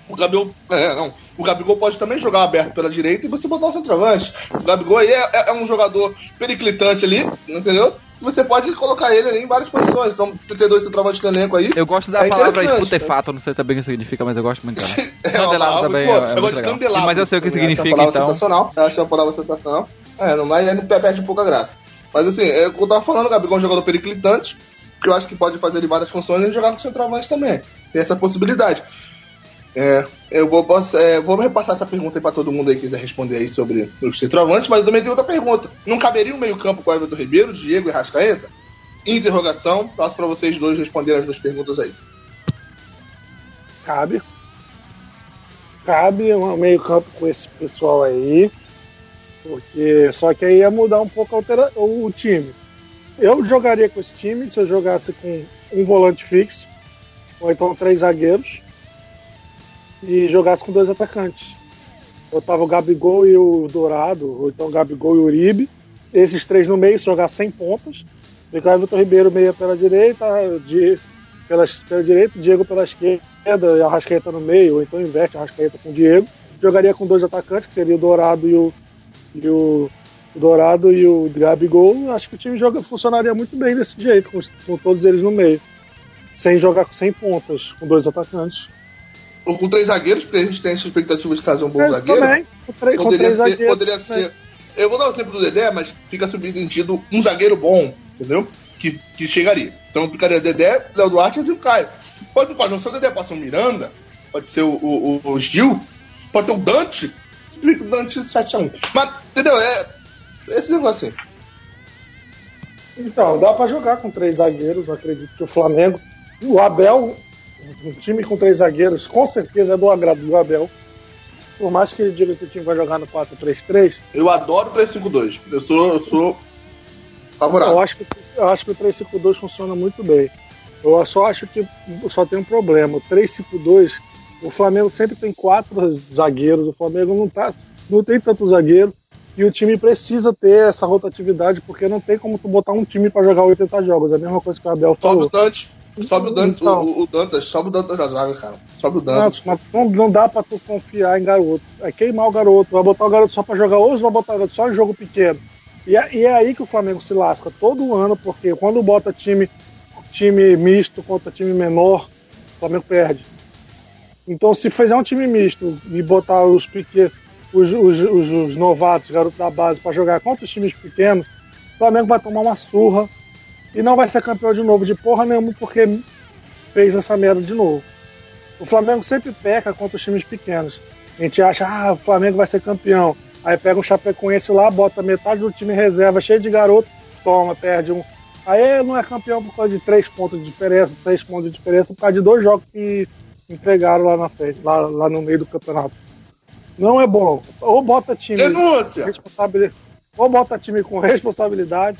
O Gabigol, é, não, o Gabigol pode também jogar aberto pela direita e você botar o centroavante. O Gabigol aí é, é- é um jogador periclitante ali, entendeu? E Você pode colocar ele ali em várias posições. Então, você ter dois centroavantes no elenco aí. Eu gosto da É palavra esputefato, não sei também o que significa, mas eu gosto muito dela. É Candelabro também muito é, é Eu muito gosto de candelabro. Mas eu sei o que significa, uma palavra então. sensacional. Eu acho uma palavra sensacional. É, não, mas aí não perde um pouco a graça. Mas assim, é, o que eu tava falando, o Gabigol é um jogador periclitante, que eu acho que pode fazer ele várias funções e jogar com centroavante também. Tem essa possibilidade. É, eu vou, posso- é, vou repassar essa pergunta aí pra todo mundo aí que quiser responder aí sobre os centroavantes, mas eu também tenho outra pergunta. Não caberia um meio-campo com o Everton Ribeiro, Diego e Rascaeta? Interrogação. Passo pra vocês dois responderem as duas perguntas aí. Cabe. Cabe um meio campo com esse pessoal aí. Porque só que aí ia mudar um pouco altera- o time. Eu jogaria com esse time se eu jogasse com um volante fixo, ou então três zagueiros, e jogasse com dois atacantes. Botava o Gabigol e o Dourado, ou então o Gabigol e o Uribe, esses três no meio, jogar sem pontas, ficar o Everton Ribeiro meia pela direita, de, pela, pela direita, Diego pela esquerda, e a Rascaeta no meio, ou então inverte a Rascaeta com o Diego. Jogaria com dois atacantes, que seria o Dourado e o, e o Dourado e o Gabigol. Acho que o time joga, funcionaria muito bem desse jeito, com, com todos eles no meio. Sem jogar sem pontas, com dois atacantes. Ou com três zagueiros, porque a gente tem essa expectativa de trazer um bom É, zagueiro. também, três- Poderia ser, zagueiros. poderia ser. Eu vou dar o exemplo do Dedé, mas fica subentendido um zagueiro bom, entendeu? Que, que chegaria. Então ficaria Dedé, Léo Duarte e o Caio. Pode, pode não ser o Dedé, pode ser o Miranda, pode ser o, o, o, Gil, pode ser o Dante. O Dante 7x1. Mas, entendeu? É. Esse negócio assim. Então, dá pra jogar com três zagueiros. Eu acredito que o Flamengo. O Abel, um time com três zagueiros, com certeza é do agrado do Abel. Por mais que ele diga que o time vai jogar no 4-3-3, Eu adoro o 352. Eu sou, eu sou favorável. eu acho, que, eu acho que o 3-5-2 funciona muito bem. Eu só acho que só tem um problema. O 3-5-2, o Flamengo sempre tem quatro zagueiros. O Flamengo não, tá, não tem tanto zagueiro. E o time precisa ter essa rotatividade, porque não tem como tu botar um time pra jogar 80 jogos. É a mesma coisa que o Abel Sobe falou. o Dante. Sobe o Dante, Então. o, o Dantas, sobe o Dantas da zaga, cara. Sobe o Não, Dantas. mas não, não dá pra tu confiar em garoto. É queimar o garoto. Vai botar o garoto só pra jogar hoje, vai botar o garoto só em jogo pequeno. E é, e é aí que o Flamengo se lasca todo ano, porque quando bota time, time misto contra time menor, o Flamengo perde. Então, se fizer um time misto e botar os pequenos, os, os, os, os novatos, garotos da base, pra jogar contra os times pequenos, o Flamengo vai tomar uma surra e não vai ser campeão de novo de porra nenhuma, porque fez essa merda de novo. O Flamengo sempre peca contra os times pequenos. A gente acha, ah, o Flamengo vai ser campeão. Aí pega um Chapecoense lá, bota metade do time em reserva, cheio de garoto, toma, perde um. Aí não é campeão por causa de três pontos de diferença, seis pontos de diferença, por causa de dois jogos que entregaram lá na frente, lá, lá no meio do campeonato. Não é bom. Ou bota time Denúncia! responsabilidade, ou bota time com responsabilidade,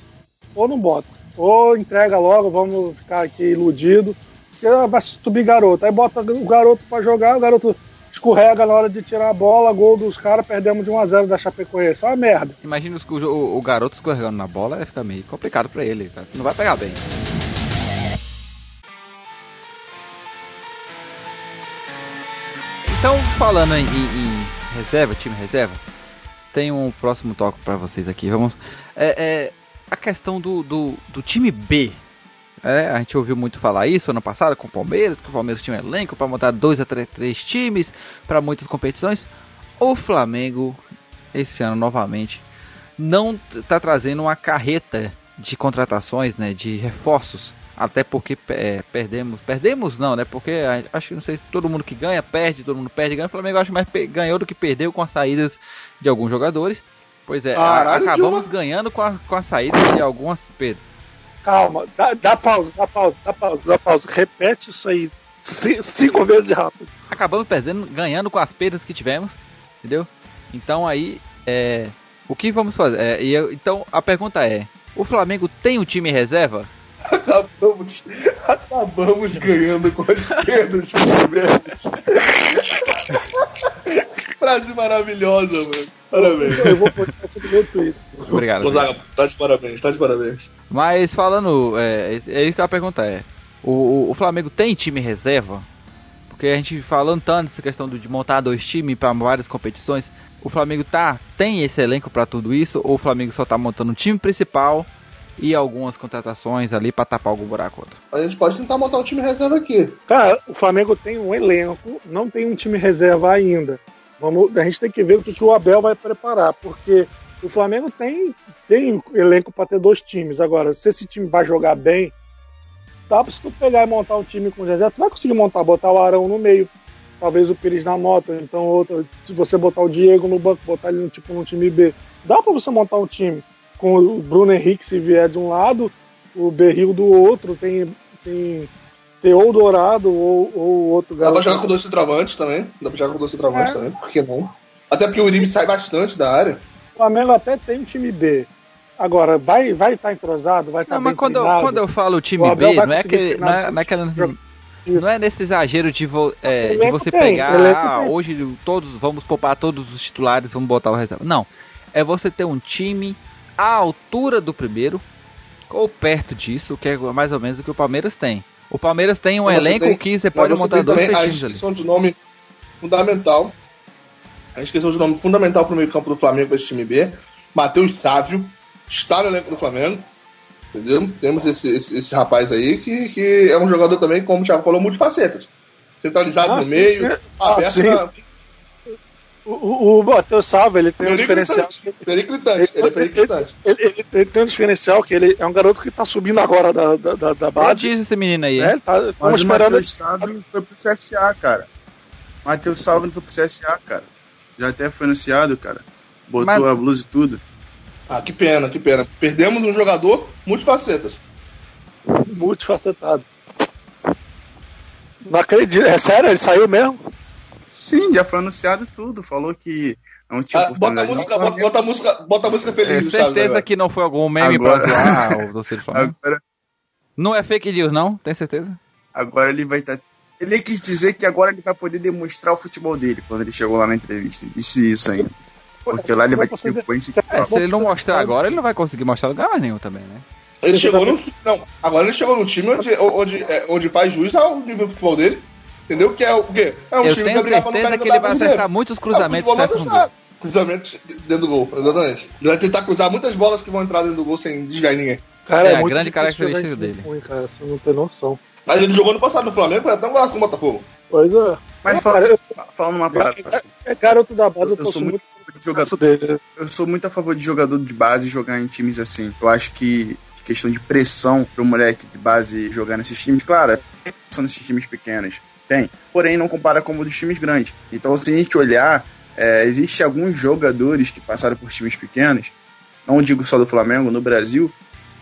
ou não bota. Ou entrega logo, vamos ficar aqui iludido vai subir garoto. Aí bota o garoto pra jogar, o garoto escorrega na hora de tirar a bola, gol dos caras, perdemos de 1x0 da Chapecoense. É uma merda. Imagina o, o, o garoto escorregando na bola, vai ficar meio complicado pra ele. Tá? Não vai pegar bem. Então, falando em, em, reserva, time reserva, tem um próximo toque para vocês aqui. Vamos. É, é a questão do, do, do time B. É, a gente ouviu muito falar isso ano passado com o Palmeiras, que o Palmeiras tinha um elenco para montar dois a três, três times para muitas competições. O Flamengo, esse ano novamente, não está trazendo uma carreta de contratações, né, de reforços até porque é, perdemos, perdemos não, né? Porque acho que não sei se todo mundo que ganha perde, todo mundo perde, ganha. O Flamengo acho mais ganhou do que perdeu com as saídas de alguns jogadores. Pois é, Caralho, acabamos ganhando com a, com a saída de algumas. Pedro. Calma, dá, dá pausa, dá pausa, dá pausa, dá pausa. Repete isso aí cinco vezes rápido. Acabamos perdendo, ganhando com as perdas que tivemos, entendeu? Então aí, é, o que vamos fazer? É, e eu, então a pergunta é: o Flamengo tem um time reserva? Acabamos, acabamos ganhando com as perdas que tivemos. Frase maravilhosa, mano. Parabéns. Eu vou postar isso no meu Twitter. Obrigado. Gonzaga, tá de parabéns, tá de parabéns. Mas falando, é, é isso que a pergunta é. O, o, o, Flamengo tem time reserva? Porque a gente falando tanto essa questão de montar dois times para várias competições, o Flamengo tá tem esse elenco para tudo isso ou o Flamengo só tá montando um time principal e algumas contratações ali para tapar algum buraco outro. A gente pode tentar montar um time reserva aqui. Cara, o Flamengo tem um elenco, não tem um time reserva ainda. Vamos, a gente tem que ver o que, o Abel vai preparar, porque o Flamengo tem, tem elenco para ter dois times. Agora, se esse time vai jogar bem, dá pra se tu pegar e montar um time com reserva, tu vai conseguir montar, botar o Arão no meio, talvez o Pires na moto, então outro, se você botar o Diego no banco, botar ele no, tipo, no time B, dá para você montar um time com o Bruno Henrique se vier de um lado, o Berril do outro, tem, tem, tem ou Dourado ou, ou outro garoto. Dá pra jogar com dois centroavantes também. Dá pra jogar com dois centroavantes é. também, por que não? Até porque o Uribe sai bastante da área. O Flamengo até tem time B. Agora, vai vai estar tá entrosado, vai estar tá Não, mas quando eu, quando eu falo time B, não é, que, não, é, não é que não é nesse exagero de, vo, é, de você tem, pegar, ah, hoje todos vamos poupar todos os titulares, vamos botar o reserva. Não. É você ter um time à altura do primeiro, ou perto disso, que é mais ou menos o que o Palmeiras tem. O Palmeiras tem um você elenco tem, que você pode você montar dois times ali. A inscrição de nome fundamental. A inscrição de nome fundamental para o meio campo do Flamengo para esse time B. Matheus Sávio está no elenco do Flamengo. Entendeu? Temos esse, esse, esse, rapaz aí que, que é um jogador também, como o Thiago falou, multifacetas. Centralizado ah, no meio, sim, aberto sim. Na, o, o Matheus Salva, ele tem um diferencial. Periclitante, ele é periclitante. Ele, ele, ele, tem um diferencial que ele é um garoto que tá subindo agora da, da, da base. diz esse menino aí. É, tá, Mas o Matheus Salva não foi pro CSA, cara. Matheus Salva não foi pro CSA, cara. Já até foi anunciado, cara. Botou Mas... a blusa e tudo. Ah, que pena, que pena. Perdemos um jogador multifacetas. Multifacetado. Não acredito. É sério? Ele saiu mesmo? Já foi anunciado tudo. Falou que não tinha ah, bota, a música, bota, bota, a música, bota a música feliz. É, certeza que não foi algum meme agora... pra zoar o agora... Não é fake news, não? Tem certeza? Agora ele vai estar. Tá... Ele quis dizer que agora ele vai poder demonstrar o futebol dele quando ele chegou lá na entrevista. Disse isso ainda. Porque lá ele vai ter sequência. É, se ele não mostrar agora, ele não vai conseguir mostrar lugar nenhum também, né? Ele chegou no. Não, agora ele chegou no time onde, onde, é, onde faz juiz ao nível do futebol dele. Entendeu? Que é o quê? É um Eu time tenho que certeza que ele vai acertar muitos cruzamentos é, certo Cruzamentos dentro do gol, exatamente. Ele vai tentar cruzar muitas bolas que vão entrar dentro do gol sem desviar ninguém. Cara, é, é a grande característica dele. Ruim, cara, você não tem noção. Mas ele jogou no passado no Flamengo, é até um golaço no Botafogo. Pois é. Mas cara, eu, falando uma parada. É, é, garoto da base, eu, eu sou muito, muito jogador dele. Eu sou muito a favor de jogador de base jogar em times assim. Eu acho que questão de pressão pro moleque de base jogar nesses times, claro, são nesses times pequenos. Tem. Porém, não compara como dos times grandes. Então, se a gente olhar, é, existe alguns jogadores que passaram por times pequenos, não digo só do Flamengo, no Brasil,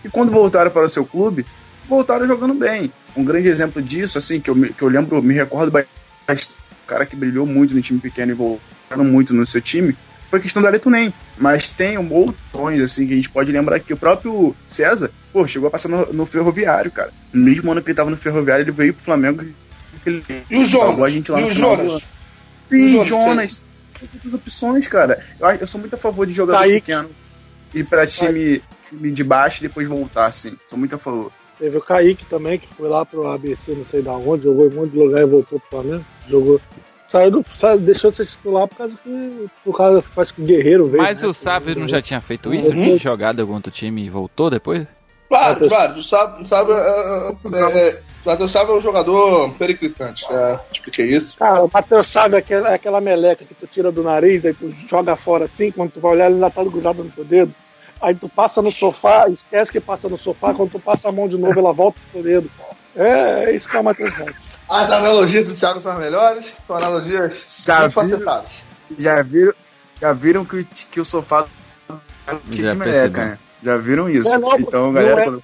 que quando voltaram para o seu clube, voltaram jogando bem. Um grande exemplo disso, assim, que eu, que eu lembro, me recordo bastante, o cara que brilhou muito no time pequeno e voltaram muito no seu time, foi questão do Areto Nem. Mas tem outros assim que a gente pode lembrar que o próprio César, pô, chegou a passar no, no Ferroviário, cara. No mesmo ano que ele tava no Ferroviário, ele veio pro Flamengo. Ele E o Jonas? a gente lá E o Jonas? Sim, Jonas, Jonas. Tem muitas opções, cara. Eu, eu sou muito a favor de jogador Kaique. pequeno ir pra time, time de baixo e depois voltar, assim. Sou muito a favor. Teve o Kaique também, que foi lá pro ABC, não sei da onde, jogou em um monte de lugar e voltou pro Flamengo. Jogou. Saiu do. Saiu, deixou de ser titular por causa que. Por causa que parece que o Guerreiro veio. Mas né? o Sávio não já tinha feito isso? Uhum. De jogado algum outro time e voltou depois? Claro, claro. O Sábio, Sábio, é, é, é, Matheus Sábio é um jogador periclitante. É, expliquei isso. Cara, o Matheus sabe aquela, aquela meleca que tu tira do nariz, aí tu joga fora assim, quando tu vai olhar ele ainda tá grudado no teu dedo. Aí tu passa no sofá, esquece que passa no sofá, quando tu passa a mão de novo, ela volta pro teu dedo. É, é isso que é o Matheus Sabe. As analogias do Thiago são as melhores. São analogias Já facetadas. Já viram, já viram que, o- que o sofá que Já de meleca, percebi. né? Já viram isso. É, não, então, galera, é. quando-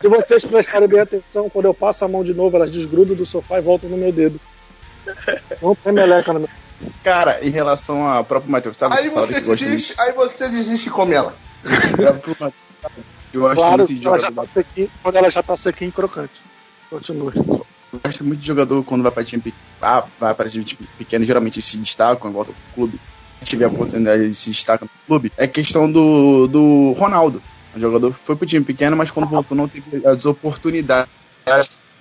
Se vocês prestarem bem atenção, quando eu passo a mão de novo, elas desgrudam do sofá e voltam no meu dedo. Não tem meleca no meu cara, em relação ao próprio Matheus, sabe? Aí você desiste, aí você desiste e come ela. Eu gosto Claro, muito de quando ela, já jogador. tá sequinho, quando ela já tá sequinha e crocante. Continue. Eu gosto muito de jogador quando vai pra time pequeno. Ah, vai para time pequeno, geralmente eles se destacam, igual do clube. Se tiver a oportunidade de se destacar no clube. É questão do, do Ronaldo. O jogador foi pro time pequeno, mas quando voltou não teve as oportunidades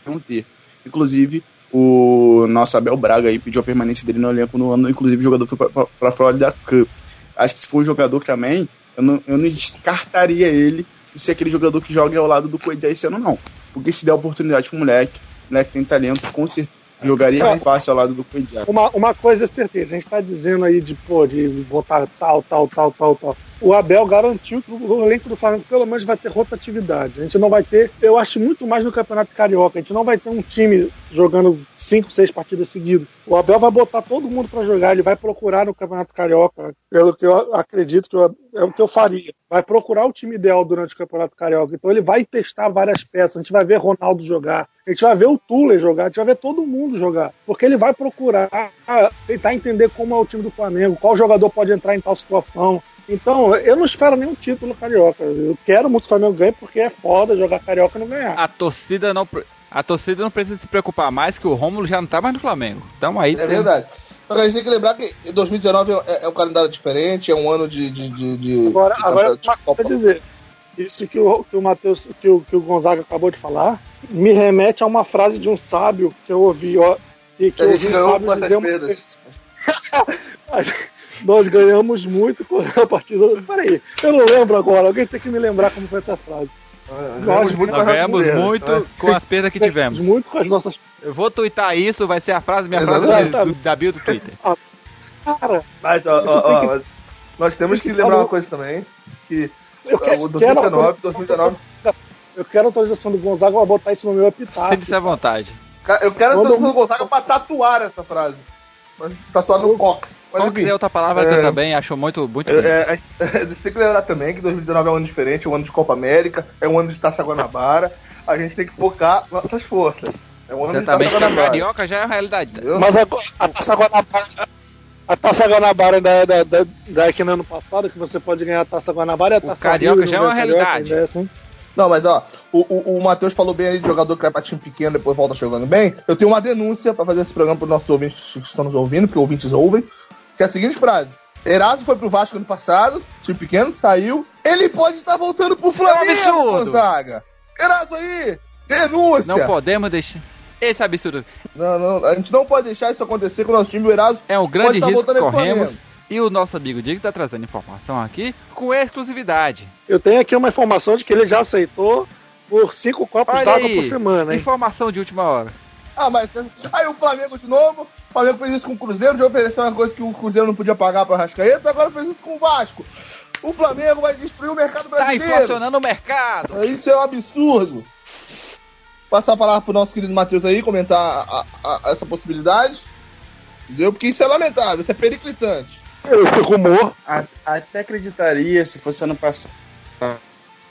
que não ter. Inclusive, o nosso Abel Braga aí pediu a permanência dele no elenco no ano, inclusive o jogador foi pra, pra Florida Cup. Acho que se for um jogador também, eu não, eu não descartaria ele de ser aquele jogador que joga ao lado do Coelho esse ano, não. Porque se der oportunidade pro moleque, o moleque tem talento, com certeza jogaria É. fácil ao lado do Coelho. Uma, uma coisa é certeza, a gente tá dizendo aí de, pô, de botar tal, tal, tal, tal, tal. O Abel garantiu que o elenco do Flamengo pelo menos vai ter rotatividade. A gente não vai ter, eu acho muito mais no Campeonato Carioca, a gente não vai ter um time jogando cinco, seis partidas seguidas. O Abel vai botar todo mundo pra jogar, ele vai procurar no Campeonato Carioca, pelo que eu acredito que eu- é o que eu faria. Vai procurar o time ideal durante o Campeonato Carioca. Então ele vai testar várias peças. A gente vai ver Ronaldo jogar, a gente vai ver o Tuller jogar, a gente vai ver todo mundo jogar. Porque ele vai procurar tentar entender como é o time do Flamengo, qual jogador pode entrar em tal situação. Então, eu não espero nenhum título carioca. Eu quero muito que o Flamengo ganhe porque é foda jogar carioca e não ganhar. A torcida não. A torcida não precisa se preocupar mais que o Rômulo já não tá mais no Flamengo. Então aí É tem- verdade. Que a gente tem que lembrar que 2019 é, é um calendário diferente, é um ano de. de, de, de Agora, de agora campeonato uma de coisa Copa. a dizer. Isso que o, que o Matheus, que o, que o Gonzaga acabou de falar, me remete a uma frase de um sábio que eu ouvi, ó. Que, que A gente ouvi um ganhou sábio quantas uma perdas? Nós ganhamos muito com a partida. Peraí, eu não lembro agora. Alguém tem que me lembrar como foi essa frase. Ganhamos muito Nós ganhamos muito né? com as perdas que tivemos. Muito com as nossas. Eu vou twittar isso, vai ser a frase, minha frase do- da bio do Twitter. Cara, Mas, ó, ó, ó, que- nós temos que lembrar uma coisa também, que eu o quero, 2019, quero 2019, Eu quero autorização do Gonzaga pra botar isso no meu epitáfio. Sinta-se à vontade. Ca- eu quero Quando tanto eu- o Gonzaga pra tatuar essa frase. Mas tatuar no cox. Mas, enfim, é outra palavra que É. eu também acho muito, muito? É, é, a gente tem que lembrar também que 2019 é um ano diferente, é um ano de Copa América, é um ano de Taça Guanabara. A gente tem que focar nossas forças. É um ano Exatamente, de que Taça a Guanabara. carioca já é a realidade. entendeu? Mas agora, a Taça Guanabara. A Taça Guanabara da, da, da, da que no ano passado, que você pode ganhar a Taça Guanabara e a Taça Carioca Rio, já é no uma Carioca, realidade. ainda é assim. Não, mas ó, o, o, o Matheus falou bem aí de jogador que vai pra time pequeno depois volta jogando bem. Eu tenho uma denúncia pra fazer esse programa pros nossos ouvintes que estão nos ouvindo, porque ouvintes ouvem, que é a seguinte frase. Eraso foi pro Vasco ano passado, time pequeno, saiu. Ele pode estar voltando pro Flamengo, absurdo. Gonzaga. Eraso aí, denúncia. Não podemos deixar. Esse absurdo. Não, não, a gente não pode deixar isso acontecer com o nosso time. O Eraso É um pode grande estar risco que corremos. Flamengo. E o nosso amigo Diego tá trazendo informação aqui com exclusividade. Eu tenho aqui uma informação de que ele já aceitou por cinco copos d'água por semana, hein? informação de última hora. Ah, mas aí o Flamengo de novo. O Flamengo fez isso com o Cruzeiro, de oferecer uma coisa que o Cruzeiro não podia pagar para Rascaeta, agora fez isso com o Vasco. O Flamengo vai destruir o mercado Tá brasileiro. inflacionando o mercado. Isso é um absurdo. Passar a palavra pro nosso querido Matheus aí, comentar a- a- a- essa possibilidade. Entendeu? Porque isso é lamentável, isso é periclitante. Esse rumor. A- até acreditaria se fosse ano passado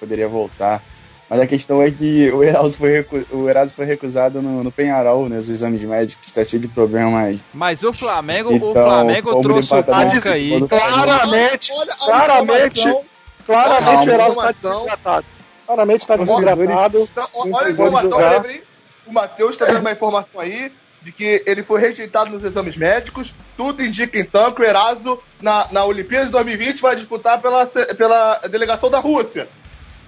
poderia voltar. Mas a questão é que o Erasmo foi, recu o Erasmo foi recusado no, no Penharol, nos exames médicos, tá cheio de problemas. Mas o Flamengo, então, o Flamengo trouxe o Conca aí. Claramente, claramente, claramente o Erasmo está desidratado. Claramente está desidratado. Olha a informação, o Matheus está dando uma informação aí de que ele foi rejeitado nos exames médicos. Tudo indica então que o Eraso, na, na Olimpíada de 2020, vai disputar pela, pela delegação da Rússia.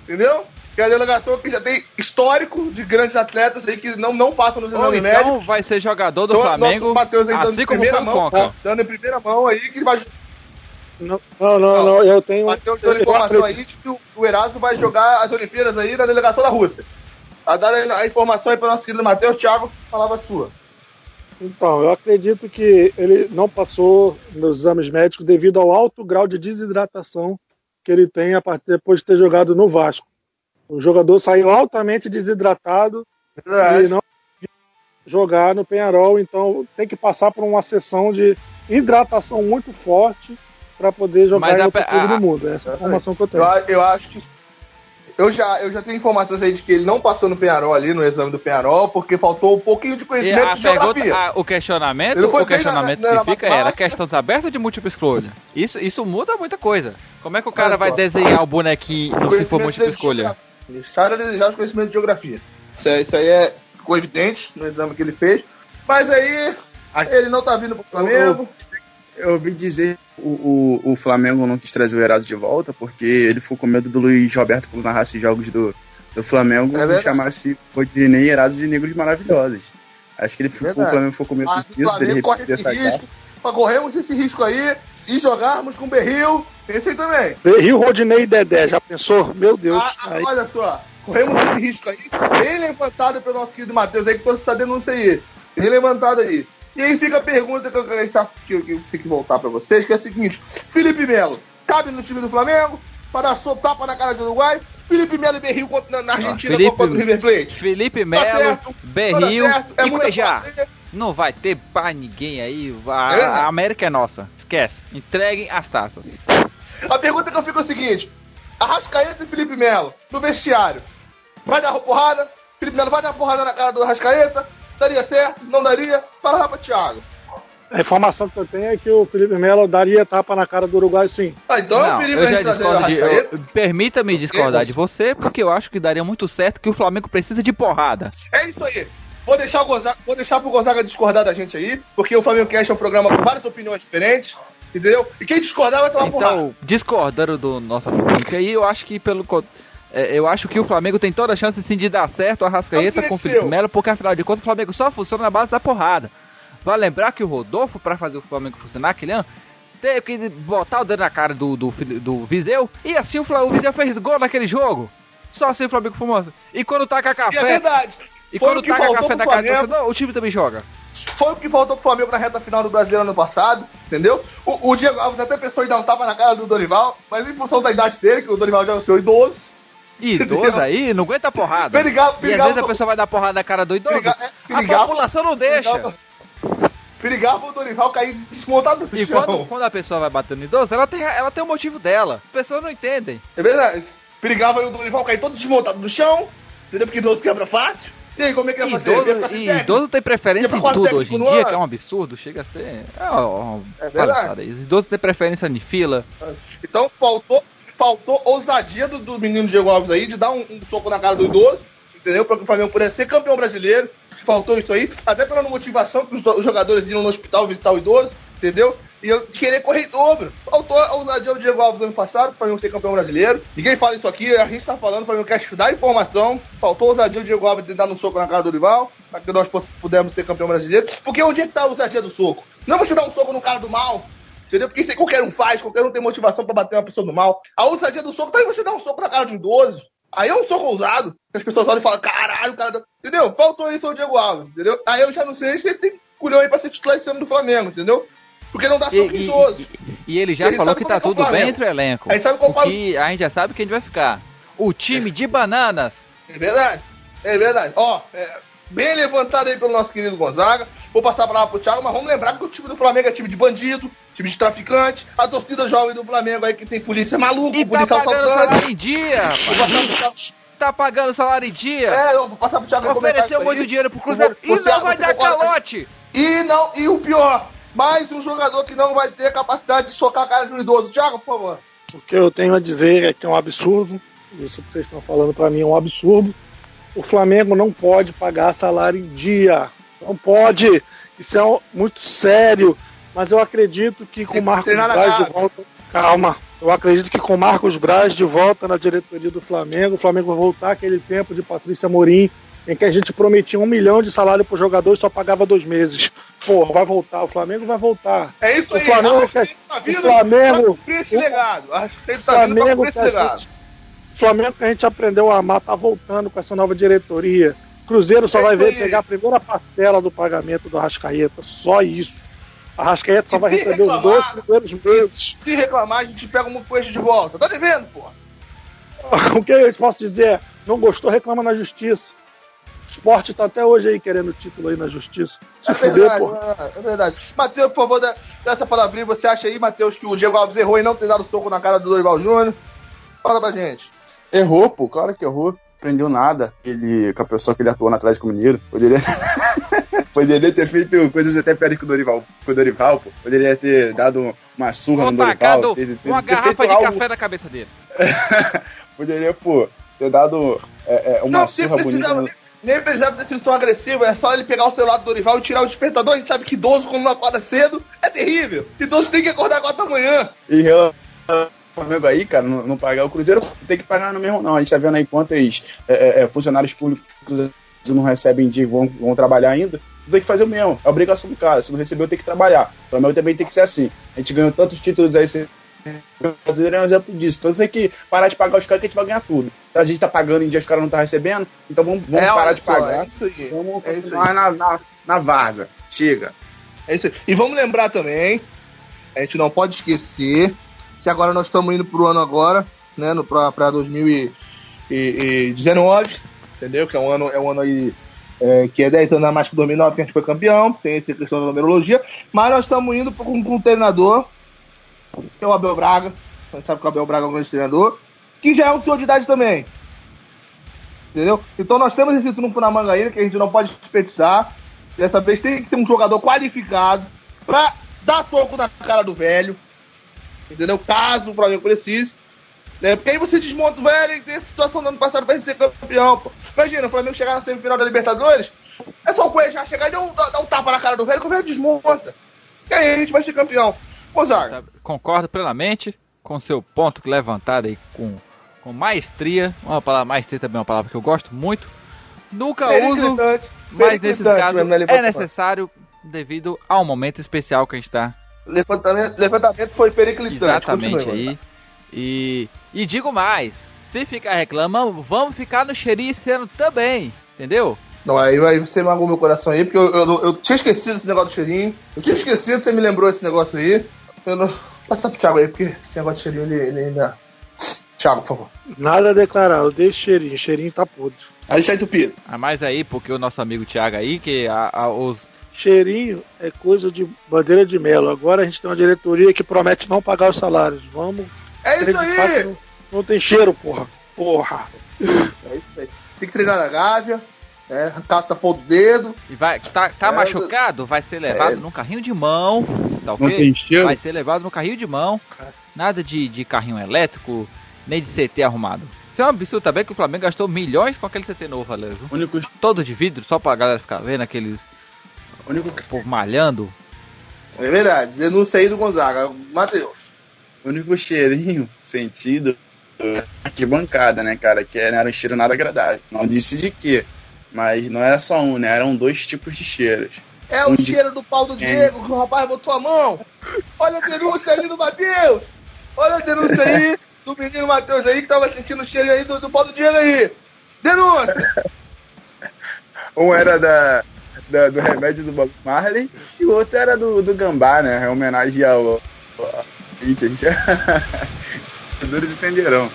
Entendeu? Que é a delegação que já tem histórico de grandes atletas aí que não, não passam nos exames então médicos. vai ser jogador do então, Flamengo, Mateus aí assim como foi mão, Conca. Dando em primeira mão aí que vai... Não, não, não, não eu tenho... Matheus dando informação aí de que o, o Erasmo vai jogar as Olimpíadas aí na delegação da Rússia. A dar a informação aí para o nosso querido Matheus, Thiago, falava sua. Então, eu acredito que ele não passou nos exames médicos devido ao alto grau de desidratação que ele tem a partir depois de ter jogado no Vasco. O jogador saiu altamente desidratado Verdade. e não jogar no Penharol, então tem que passar por uma sessão de hidratação muito forte para poder jogar Mas em outro a, do mundo. Essa é a informação que eu tenho. Eu, eu, acho que eu já, eu já tenho informações aí de que ele não passou no Penharol ali, no exame do Penharol, porque faltou um pouquinho de conhecimento de geografia. A, o questionamento, o questionamento na, na, que fica era questões abertas de múltipla escolha. Isso, isso muda muita coisa. Como é que o cara vai desenhar o bonequinho se for múltipla escolha? Deixaram ele desejar os conhecimentos de geografia. Isso aí, isso aí é, ficou evidente no exame que ele fez. Mas aí, ele não tá vindo pro Flamengo. Eu, eu ouvi dizer o, o, o, Flamengo não quis trazer o Eraso de volta porque ele ficou com medo do Luiz Roberto quando narrasse jogos do, do Flamengo é e chamasse nem Eraso de Negros Maravilhosos. Acho que ele ficou, o Flamengo ficou com medo disso, dele repetir essa risco, Corremos esse risco aí se jogarmos com Berril, esse aí também. Berril, Rodinei e Dedé, já pensou? Meu Deus. Ah, ah olha só, corremos esse risco aí, bem levantado pelo nosso querido Matheus aí, que trouxe essa denúncia aí. Bem levantado aí. E aí fica a pergunta que eu, que eu, que eu tenho que voltar para vocês, que é a seguinte: Felipe Melo, cabe no time do Flamengo? Para dar tapa na cara do Uruguai? Felipe Melo e Berril na, na Argentina Felipe, contra o River Plate? Felipe tá Melo, tá Berril é e Cuejá. Não vai ter pra ninguém aí. A, é. a, América é nossa. Esquece. Entreguem as taças. A pergunta que eu fico é o seguinte: Arrascaeta e Felipe Melo no vestiário. Vai dar porrada? Felipe Melo vai dar porrada na cara do Arrascaeta? Daria certo? Não daria? Fala pra Thiago. A informação que eu tenho é que o Felipe Melo daria tapa na cara do Uruguai sim. Ah, então não, eu já discordo de, Permita-me discordar de você, porque eu acho que daria muito certo que o Flamengo precisa de porrada. É isso aí. Vou deixar, o Gonzaga, vou deixar pro Gonzaga discordar da gente aí, porque o Flamengo Cast é um programa com várias opiniões diferentes, entendeu? E quem discordar vai tomar então, porrada. Então, discordando do nosso amigo aí, eu acho que pelo. É, eu acho que o Flamengo tem toda a chance sim, de dar certo a Rascaeta com o Felipe Melo, porque afinal de contas o Flamengo só funciona na base da porrada. Vai lembrar que o Rodolfo, para fazer o Flamengo funcionar aquele ano, teve que botar o dedo na cara do, do, do Viseu, e assim o, o Viseu fez gol naquele jogo. Só assim o Flamengo fumou. E quando taca café. E é verdade. E Foi quando taca café na cara do torcedor, o time também joga. Foi o que faltou pro Flamengo na reta final do Brasileiro ano passado, entendeu? O, o Diego Alves até pensou em dar um tapa na cara do Dorival, mas em função da idade dele, que o Dorival já é o seu idoso. Idoso aí, não aguenta porrada. Perigava, perigava, e às vezes a pessoa vai dar porrada na cara do idoso. Perigava, perigava, a população não deixa. Perigava, o Dorival cair desmontado do e chão. E quando, quando a pessoa vai bater no idoso, ela tem, ela tem o um motivo dela. As pessoas não entendem. É verdade. Perigava o Dorival cair todo desmontado no chão, entendeu? Porque idoso quebra fácil. E aí, como é que ia fazer? Idoso, e idoso tem preferência em tudo hoje em dia, que é um absurdo, chega a ser. É, ó, é verdade. Idoso tem preferência em fila. Então faltou, faltou ousadia do, do menino Diego Alves aí de dar um, um soco na cara do idoso, entendeu? Para que o Flamengo pudesse ser campeão brasileiro. Faltou isso aí, até pela motivação que os, os jogadores iam no hospital visitar o idoso, entendeu? E eu querer correr em dobro. Faltou a ousadia do Diego Alves ano passado, para não ser campeão brasileiro. Ninguém fala isso aqui, a gente tá falando para não quer estudar informação. Faltou a ousadia do Diego Alves de dar um soco na cara do rival, para que nós pudermos ser campeão brasileiro. Porque onde é que tá a ousadia do soco? Não você dar um soco no cara do mal, Entendeu? Porque isso aí qualquer um faz, qualquer um tem motivação para bater uma pessoa do mal. A ousadia do soco tá aí você dar um soco na cara de idoso. Aí é um soco ousado. As pessoas olham e falam, caralho, cara. Entendeu? Faltou isso ao Diego Alves, entendeu? Aí eu já não sei se ele tem culhão aí pra ser titular esse ano do Flamengo, entendeu? Porque não dá soco e, idoso. E, e, ele já falou que tá é tudo bem entre o elenco. A gente sabe qual o que a gente já sabe quem vai ficar. O time é. de bananas. É verdade. É verdade. Ó, é, bem levantado aí pelo nosso querido Gonzaga. Vou passar a palavra pro Thiago, mas vamos lembrar que o time do Flamengo é time de bandido, time de traficante, a torcida jovem do Flamengo aí que tem polícia maluca, E tá policial pagando assaltante. salário em dia. Tá pagando salário em dia. É, eu vou passar pro Thiago Ofereceu muito dinheiro pro Cruzeiro e Você- não vai dar calote. E não, e o pior, mais um jogador que não vai ter capacidade de socar a cara de um idoso. Thiago, por favor. O que eu tenho a dizer é que é um absurdo. Isso que vocês estão falando para mim é um absurdo. O Flamengo não pode pagar salário em dia. Não pode. Isso é muito sério. Mas eu acredito que com o Marcos Braz de volta. Calma. Eu acredito que com o Marcos Braz de volta na diretoria do Flamengo, o Flamengo vai voltar aquele tempo de Patrícia Morim, em que a gente prometia um milhão de salário pro jogador e só pagava dois meses. Porra, vai voltar. O Flamengo vai voltar. É isso O aí, Flamengo quer- tá o Flamengo- esse o- legado. A tá Flamengo esse legado. gente, Flamengo que a gente aprendeu a amar tá voltando com essa nova diretoria. Cruzeiro só É vai ver pegar a primeira parcela do pagamento do Arrascaeta, só isso. A Arrascaeta só vai receber os reclamar, dois primeiros meses. Se reclamar, a gente pega um peixe de volta. Tá devendo, pô. O que eu posso dizer é, não gostou, reclama na justiça. Esporte tá até hoje aí querendo título aí na justiça. Se É fuder, verdade, pô. é verdade. Matheus, por favor, dá dá essa palavrinha. Você acha aí, Matheus, que o Diego Alves errou em não ter dado soco na cara do Dorival Júnior? Fala pra gente. Errou, pô, claro que errou. Aprendeu nada. Ele, com a pessoa que ele atuou na Atlético Mineiro. Poderia. Poderia ter feito coisas até piores que o Dorival. Com o Dorival, pô. Poderia ter dado uma surra Ou no Dorival. tacado ter- ter- uma ter garrafa de algo- café na cabeça dele. Poderia, pô, ter dado é, é, uma Não, surra bonita. precisava, no- nem precisava ter sido tão agressivo. É só ele pegar o celular do Dorival e tirar o despertador. A gente sabe que idoso, quando não acorda cedo, é terrível. Idoso tem que acordar 4 da manhã. E ao Flamengo aí, cara, não, não pagar o Cruzeiro, tem que pagar no mesmo, não. A gente tá vendo aí quantos é, é, é, funcionários públicos não recebem dia vão, vão trabalhar ainda. Tem que fazer o mesmo. É obrigação do cara. Se não recebeu, tem que trabalhar. O Flamengo também tem que ser assim. A gente ganhou tantos títulos aí. O brasileiro é um exemplo disso. Então tem que parar de pagar os caras que a gente vai ganhar tudo. A gente tá pagando em dia os caras não estão recebendo. Então vamos, vamos É, parar de só, pagar. É isso aí. Vamos É isso aí. na, na, na Varza. Chega. É isso aí. E vamos lembrar também, a gente não pode esquecer que agora nós estamos indo pro ano agora, né, no, pra, pra 2019, entendeu? Que é um ano, é um ano aí é, que é 10 anos a mais que 2009 que a gente foi campeão, tem essa questão da numerologia, mas nós estamos indo com, com um treinador, é o Abel Braga, a gente sabe que o Abel Braga é um grande treinador, que já é um senhor de idade também. Entendeu? Então nós temos esse trunfo na manga ainda que a gente não pode desperdiçar. Dessa vez tem que ser um jogador qualificado pra dar soco na cara do velho. Entendeu? Caso o Flamengo precise. Né? Porque aí você desmonta o velho e tem a situação do ano passado pra gente ser campeão. Pô. Imagina, o Flamengo chegar na semifinal da Libertadores, é só o Cuejá chegar e dar um, dar um tapa na cara do velho que o velho desmonta. E aí a gente vai ser campeão. Mozart, Tá, Concordo plenamente com seu ponto levantado aí com, com maestria. Uma palavra maestria também é uma palavra que eu gosto muito. Nunca uso, mas nesses casos é necessário devido ao momento especial que a gente está Levantamento, levantamento foi periclitante. Exatamente aí. E, e digo mais, se ficar reclamando, vamos ficar no ano também, entendeu? Não, aí, aí você magoou meu coração aí, porque eu, eu, eu tinha esquecido esse negócio do cheirinho. Eu tinha esquecido, você me lembrou esse negócio aí. Eu não. Passa pro Thiago aí, porque esse negócio de cheirinho ele, ele ainda. Thiago, por favor. Nada a declarar, eu dei cheirinho, cheirinho tá podre. Aí está entupido. A mais aí, porque o nosso amigo Thiago aí, que a, a- os. Cheirinho é coisa de bandeira de melo. Agora a gente tem uma diretoria que promete não pagar os salários. Vamos É isso aí! não, não tem cheiro, porra. Porra. É isso aí. Tem que treinar na gávea, é, cata pôr do dedo. E vai, tá, tá É, machucado? Vai ser levado é. num carrinho de mão, tá ok? Vai ser levado no carrinho de mão. Nada de, de carrinho elétrico, nem de CT arrumado. Isso é um absurdo também que o Flamengo gastou milhões com aquele CT novo, ali, viu? O único, Todo de vidro, só pra galera ficar vendo aqueles o único, povo malhando. É verdade, denúncia aí do Gonzaga. Matheus. o único cheirinho sentido é arquibancada, né, cara? Que não era um cheiro nada agradável. Não disse de quê. Mas não era só um, né? Eram dois tipos de cheiros. É o Onde- cheiro do pau do Diego que o rapaz botou a mão. Olha a denúncia aí do Matheus. Olha a denúncia aí do menino Matheus aí que tava sentindo o cheiro aí do, do pau do Diego aí. Denúncia. Um era da, da- do remédio do Bob Marley e o outro era do, do Gambá, né? Em homenagem ao. ao Corinthians. Os Todos entenderão.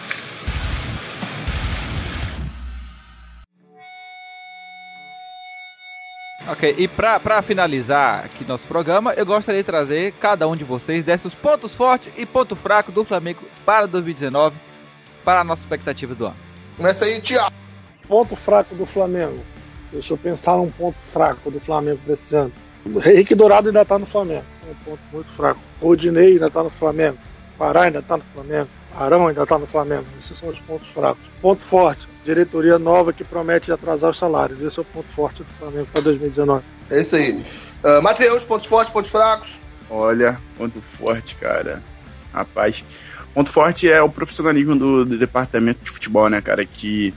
Ok, e pra, pra finalizar aqui nosso programa, eu gostaria de trazer cada um de vocês desses pontos fortes e ponto fraco do Flamengo para 2019, para a nossa expectativa do ano. Começa aí, Tiago. Ponto fraco do Flamengo. Deixa eu pensar num ponto fraco do Flamengo desse ano. O Henrique Dourado ainda tá no Flamengo. É um ponto muito fraco. Rodinei ainda tá no Flamengo. Pará ainda tá no Flamengo. Arão ainda tá no Flamengo. Esses são os pontos fracos. Ponto forte. Diretoria nova que promete atrasar os salários. Esse é o ponto forte do Flamengo para 2019. É isso aí. Uh, Matheus, pontos fortes, pontos fracos. Olha, ponto forte, cara. Rapaz, ponto forte é o profissionalismo do, do departamento de futebol, né, cara? Que,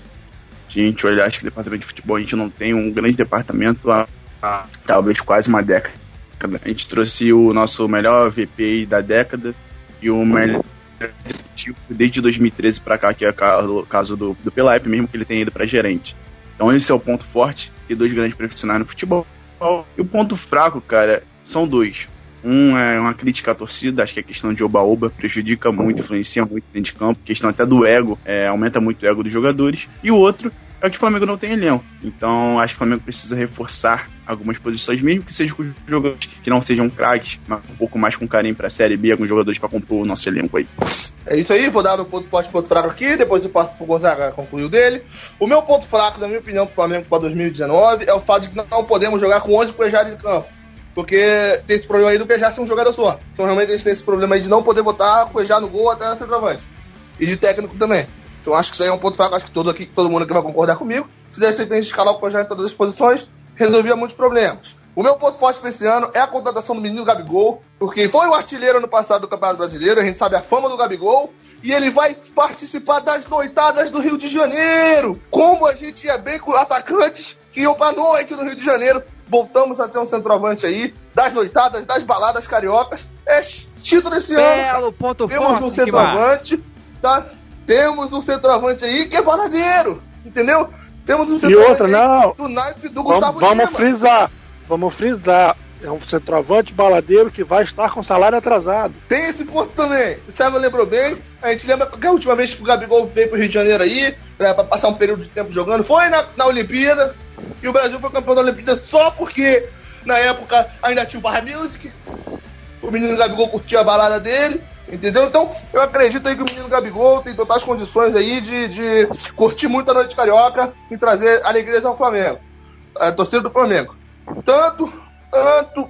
que a gente olha, acho que o departamento de futebol a gente não tem um grande departamento há, há talvez quase uma década. A gente trouxe o nosso melhor VP da década e o melhor desde 2013 para cá, que é o caso do, do mesmo que ele tenha ido para gerente. Então esse é o ponto forte, ter dois grandes profissionais no futebol. E o ponto fraco, cara, são dois. Um é uma crítica à torcida, acho que a questão de oba-oba prejudica muito, influencia muito dentro de campo, questão até do ego, é, aumenta muito o ego dos jogadores. E o outro é que o Flamengo não tem elenco. Então acho que o Flamengo precisa reforçar algumas posições, mesmo que sejam com jogadores que não sejam craques, mas um pouco mais com carinho para a Série B, alguns jogadores para compor o nosso elenco aí. É isso aí, vou dar meu ponto forte e ponto fraco aqui, depois eu passo pro Gonzaga concluir o dele. O meu ponto fraco, na minha opinião, pro Flamengo para 2019 é o fato de que não podemos jogar com 11 Cuejados em campo. Porque tem esse problema aí do Cuejá ser um jogador só. Então realmente a gente tem esse problema aí de não poder botar Cuejá no gol até centroavante. E de técnico também. Então acho que isso aí é um ponto fraco, acho que todo, aqui, todo mundo aqui vai concordar comigo. Se desse repente escalar o projeto em todas as posições, resolvia muitos problemas. O meu ponto forte para esse ano é a contratação do menino Gabigol, porque foi o artilheiro no passado do Campeonato Brasileiro, a gente sabe a fama do Gabigol, e ele vai participar das noitadas do Rio de Janeiro. Como a gente ia bem com atacantes que iam pra noite no Rio de Janeiro. Voltamos a ter um centroavante aí, das noitadas, das baladas cariocas. É título esse Belo ano. ponto Temos forte, um centroavante, tá? Temos um centroavante aí que é baladeiro, entendeu? Temos um E centroavante outra, não. do naipe do Vamos, Gustavo vamos Lima. frisar. Vamos frisar. É um centroavante baladeiro que vai estar com salário atrasado. Tem esse ponto também. O Thiago lembrou bem. A gente lembra que a última vez que o Gabigol veio pro Rio de Janeiro aí, pra, pra passar um período de tempo jogando, foi na, na Olimpíada. E o Brasil foi campeão da Olimpíada só porque na época ainda tinha o Barra Music. O menino Gabigol curtia a balada dele. Entendeu? Então, eu acredito aí que o menino Gabigol tem totais condições aí de, de curtir muito a noite carioca e trazer alegrias ao Flamengo. A torcida do Flamengo. Tanto, tanto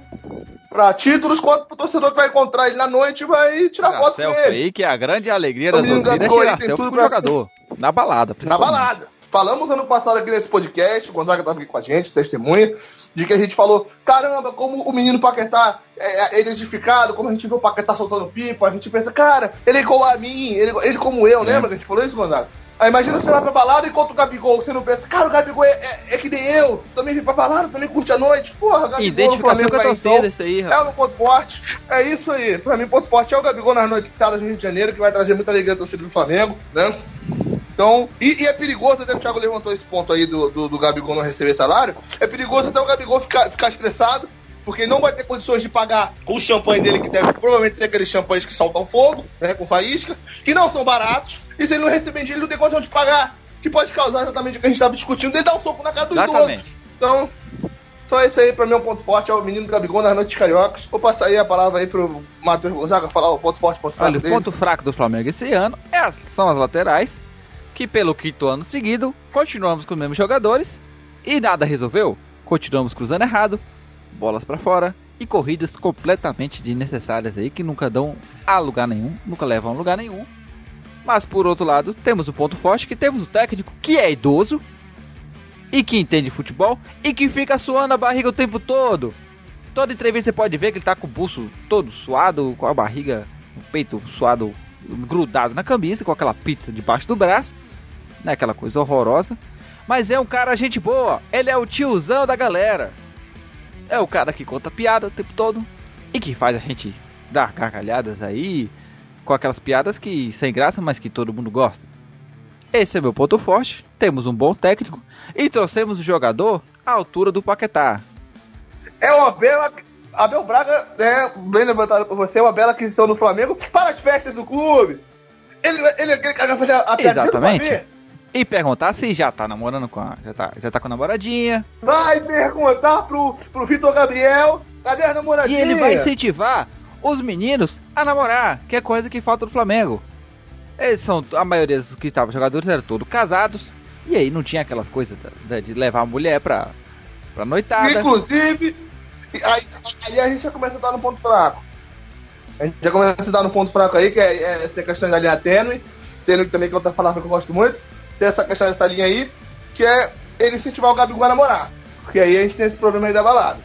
pra títulos quanto pro torcedor que vai encontrar ele na noite e vai tirar foto com selfie ele. aí, que a grande alegria O da torcida é tirar selfie tudo com o jogador. Na balada, Na balada. Falamos ano passado aqui nesse podcast, o Gonzaga estava aqui com a gente, testemunha, de que a gente falou: caramba, como o menino Paquetá é, é identificado, como a gente vê o Paquetá soltando pipa, a gente pensa, cara, ele é igual a mim, ele, ele como eu, lembra que a gente falou isso, Gonzaga? Aí imagina você vai pra balada e encontra o Gabigol, você não pensa, cara, o Gabigol é, é, é que nem eu, também vem pra balada, também curte a noite, porra, Gabigol Identificação Flamengo com a torcida, então, isso aí, é rapaz. o meu ponto forte. É isso aí. Pra mim, ponto forte é o Gabigol nas noitadas no Rio de Janeiro, que vai trazer muita alegria à torcida do Flamengo, né? Então, e, e é perigoso, até o Thiago levantou esse ponto aí do, do, do Gabigol não receber salário. É perigoso até o Gabigol ficar, ficar estressado, porque ele não vai ter condições de pagar com o champanhe dele, que deve provavelmente ser aqueles champanhes que saltam fogo, né? Com faísca, que não são baratos. E se ele não receber dinheiro, ele não tem condição de pagar. Que pode causar exatamente o que a gente estava discutindo, ele dar um soco na cara do idoso. Exatamente. Então, só isso aí pra mim é um ponto forte, é o menino Gabigol nas noites cariocas. Vou passar aí a palavra aí pro Matheus Gonzaga falar o ponto forte, ponto fraco Olha, o dele. ponto fraco do Flamengo esse ano é são as laterais, que pelo quinto ano seguido, continuamos com os mesmos jogadores e nada resolveu. Continuamos cruzando errado, bolas pra fora e corridas completamente desnecessárias aí que nunca dão a lugar nenhum, nunca levam a lugar nenhum. Mas por outro lado, temos o ponto forte que temos o técnico que é idoso e que entende futebol e que fica suando a barriga o tempo todo. Toda entrevista você pode ver que ele tá com o pulso todo suado, com a barriga, o peito suado, grudado na camisa, com aquela pizza debaixo do braço, né? Aquela coisa horrorosa. Mas é um cara gente boa, ele é o tiozão da galera. É o cara que conta piada o tempo todo e que faz a gente dar gargalhadas aí, com aquelas piadas que sem graça, mas que todo mundo gosta. Esse é meu ponto forte. Temos um bom técnico e trouxemos o jogador à altura do Paquetá. É uma bela. Abel Braga, é, bem levantado por você, é uma bela aquisição do Flamengo para as festas do clube. Ele, ele é aquele cara que vai fazer a do Exatamente. E perguntar se já tá namorando com a. Já tá, já tá com a namoradinha. Vai perguntar pro, pro Vitor Gabriel, cadê a namoradinha? E ele vai incentivar os meninos a namorar, que é coisa que falta no Flamengo. Eles são. A maioria dos que estavam jogadores eram todos casados. E aí não tinha aquelas coisas de, de levar a mulher pra, pra noitada. Inclusive, aí, aí, a gente já começa a dar no ponto fraco. A gente já começa a dar no ponto fraco aí, que é, é essa questão da linha tênue. Tênue também, que é outra palavra que eu gosto muito tem essa questão dessa linha aí, que é ele incentivar o Gabigol a namorar. Porque aí a gente tem esse problema aí da balada.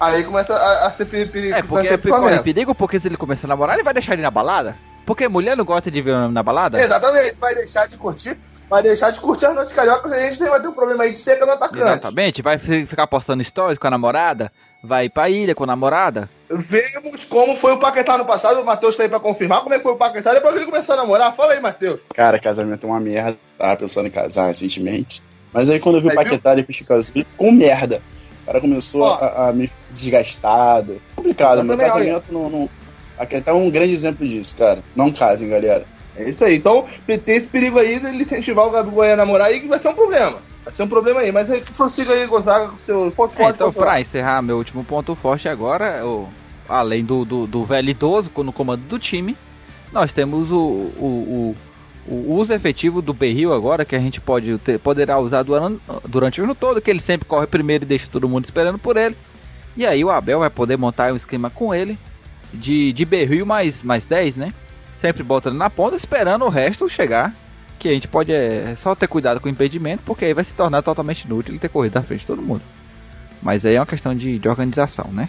Aí começa a, a ser perigo. É, porque é corre perigo, porque se ele começar a namorar, ele vai deixar ele na balada? Porque mulher não gosta de ver na balada? Exatamente, vai deixar de curtir, vai deixar de curtir as noites cariocas e a gente vai ter um problema aí de seca no atacante. Exatamente, vai ficar postando stories com a namorada, vai pra ilha com a namorada. Vemos como foi o Paquetá no passado, o Matheus tá aí pra confirmar como é que foi o Paquetá depois que ele começou a namorar. Fala aí, Matheus. Cara, casamento é uma merda, tava pensando em casar recentemente. Mas aí quando eu vi aí, o Paquetá e o Caso, ficou merda. O cara começou a, a me desgastado. Complicado, meu casamento não, não Aqui é um grande exemplo disso, cara. Não casem, galera. É isso aí. Então, tem esse perigo aí de incentivar o Gabigol a namorar aí que vai ser um problema. Vai ser um problema aí. Mas prossiga aí, Gonzaga, com seu ponto forte. É, então, pra encerrar, meu último ponto forte agora, o, além do, do, do velho idoso no comando do time, nós temos o, o, o, o uso efetivo do Berril agora, que a gente pode ter, poderá usar durante, durante o ano todo, que ele sempre corre primeiro e deixa todo mundo esperando por ele. E aí o Abel vai poder montar um esquema com ele de, de berril mais, mais 10, né? Sempre botando na ponta, esperando o resto chegar. Que a gente pode é, só ter cuidado com o impedimento, porque aí vai se tornar totalmente inútil ele ter corrido à frente de todo mundo. Mas aí é uma questão de, de organização, né?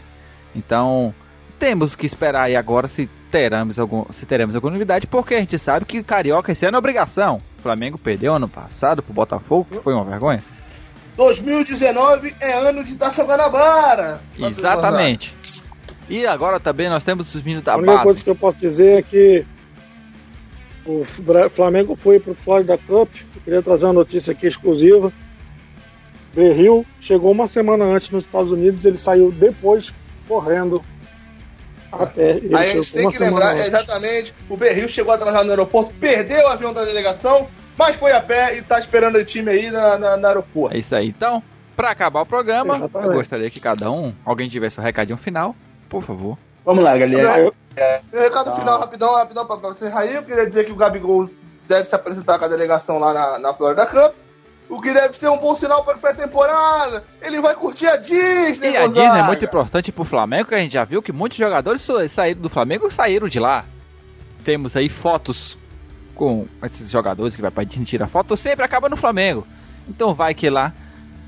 Então, temos que esperar aí agora se teremos, algum, se teremos alguma novidade, porque a gente sabe que Carioca esse ano é obrigação. O Flamengo perdeu ano passado pro Botafogo, que foi uma vergonha. 2019 é ano de Taça Guanabara. Exatamente. E agora também nós temos os meninos da base. A única coisa que eu posso dizer é que o Flamengo foi para o Florida Cup. Eu queria trazer uma notícia aqui exclusiva. Berril chegou uma semana antes nos Estados Unidos, ele saiu depois correndo a pé. Aí a gente tem que lembrar antes. exatamente: o Berril chegou atrasado no aeroporto, perdeu o avião da delegação, mas foi a pé e está esperando o time aí na, na, no aeroporto. É isso aí. Então, para acabar o programa, exatamente. eu gostaria que cada um, alguém tivesse o um recadinho final, por favor. Vamos lá, galera. Meu recado ah. final, rapidão, rapidão, pra, você encerrar aí. Eu queria dizer que o Gabigol deve se apresentar com a delegação lá na, na Florida Cup. O que deve ser um bom sinal para pré-temporada. Ele vai curtir a Disney, E a Disney é muito importante pro Flamengo, que a gente já viu que muitos jogadores saíram do Flamengo saíram de lá. Temos aí fotos com esses jogadores que vai pra Disney tirar foto, sempre acaba no Flamengo. Então vai que lá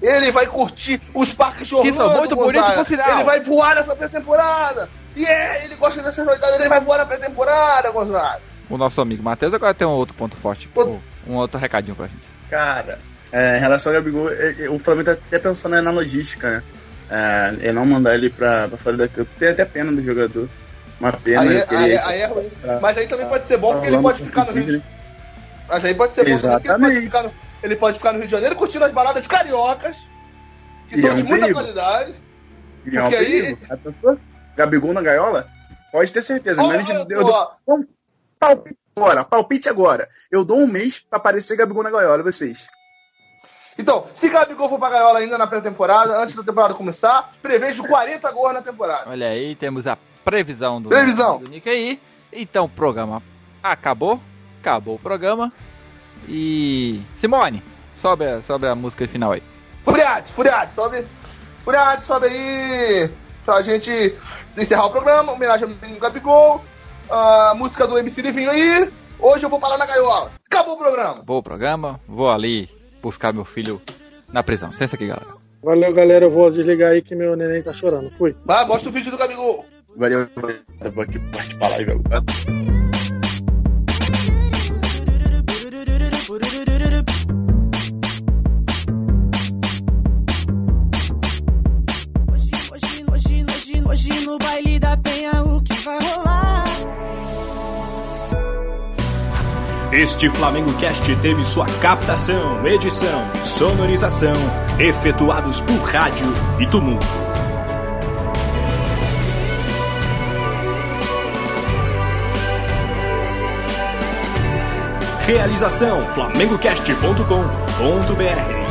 ele vai curtir os parques de Orlando. Que são muito bonitos por sinal. Ele vai voar nessa pré-temporada. E yeah, é, ele gosta dessas noitadas, ele vai voar na pré-temporada, Gonzaga. O nosso amigo Matheus agora tem um outro ponto forte, um outro recadinho pra gente. Cara, é, em relação ao Gabigol, é, é, o Flamengo tá até pensando na logística, né? É, é não mandar ele pra, pra fora da Cup. Tem até pena do jogador. Uma pena. Aí, é, aí, aí é ruim. Mas aí também pode ser bom porque ele pode ficar no Rio. Mas aí pode ser bom porque ele pode ficar no ele pode ficar no Rio de Janeiro curtindo as baladas cariocas, que e são é um de muita perigo. qualidade. E é um aí. Gabigol na gaiola? Pode ter certeza. Oh, menos de, eu, eu dou, palpite agora, palpite agora. Eu dou um mês pra aparecer Gabigol na gaiola, vocês. Então, se Gabigol for pra gaiola ainda na pré-temporada, antes da temporada começar, prevejo 40 gols na temporada. Olha aí, temos a previsão do, previsão. do Nick aí. Então, o programa acabou. Acabou o programa. E. Simone, sobe, a, sobe a música final aí. Furiate, Furiate, sobe. Furiate, sobe aí. Pra gente encerrar o programa. Homenagem ao menino Gabigol. A música do MC Livinho aí. Hoje eu vou parar na gaiola. Acabou o programa. Acabou o programa. Vou ali buscar meu filho na prisão. Licença aqui, galera. Valeu, galera. Eu vou desligar aí que meu neném tá chorando. Fui. Vai, mostra o vídeo do Gabigol. Valeu, aqui participar lá, velho. Hoje no baile da penha o que vai rolar? Este Flamengo Cast teve sua captação, edição e sonorização efetuados por rádio e tumulto. Realização flamengocast.com.br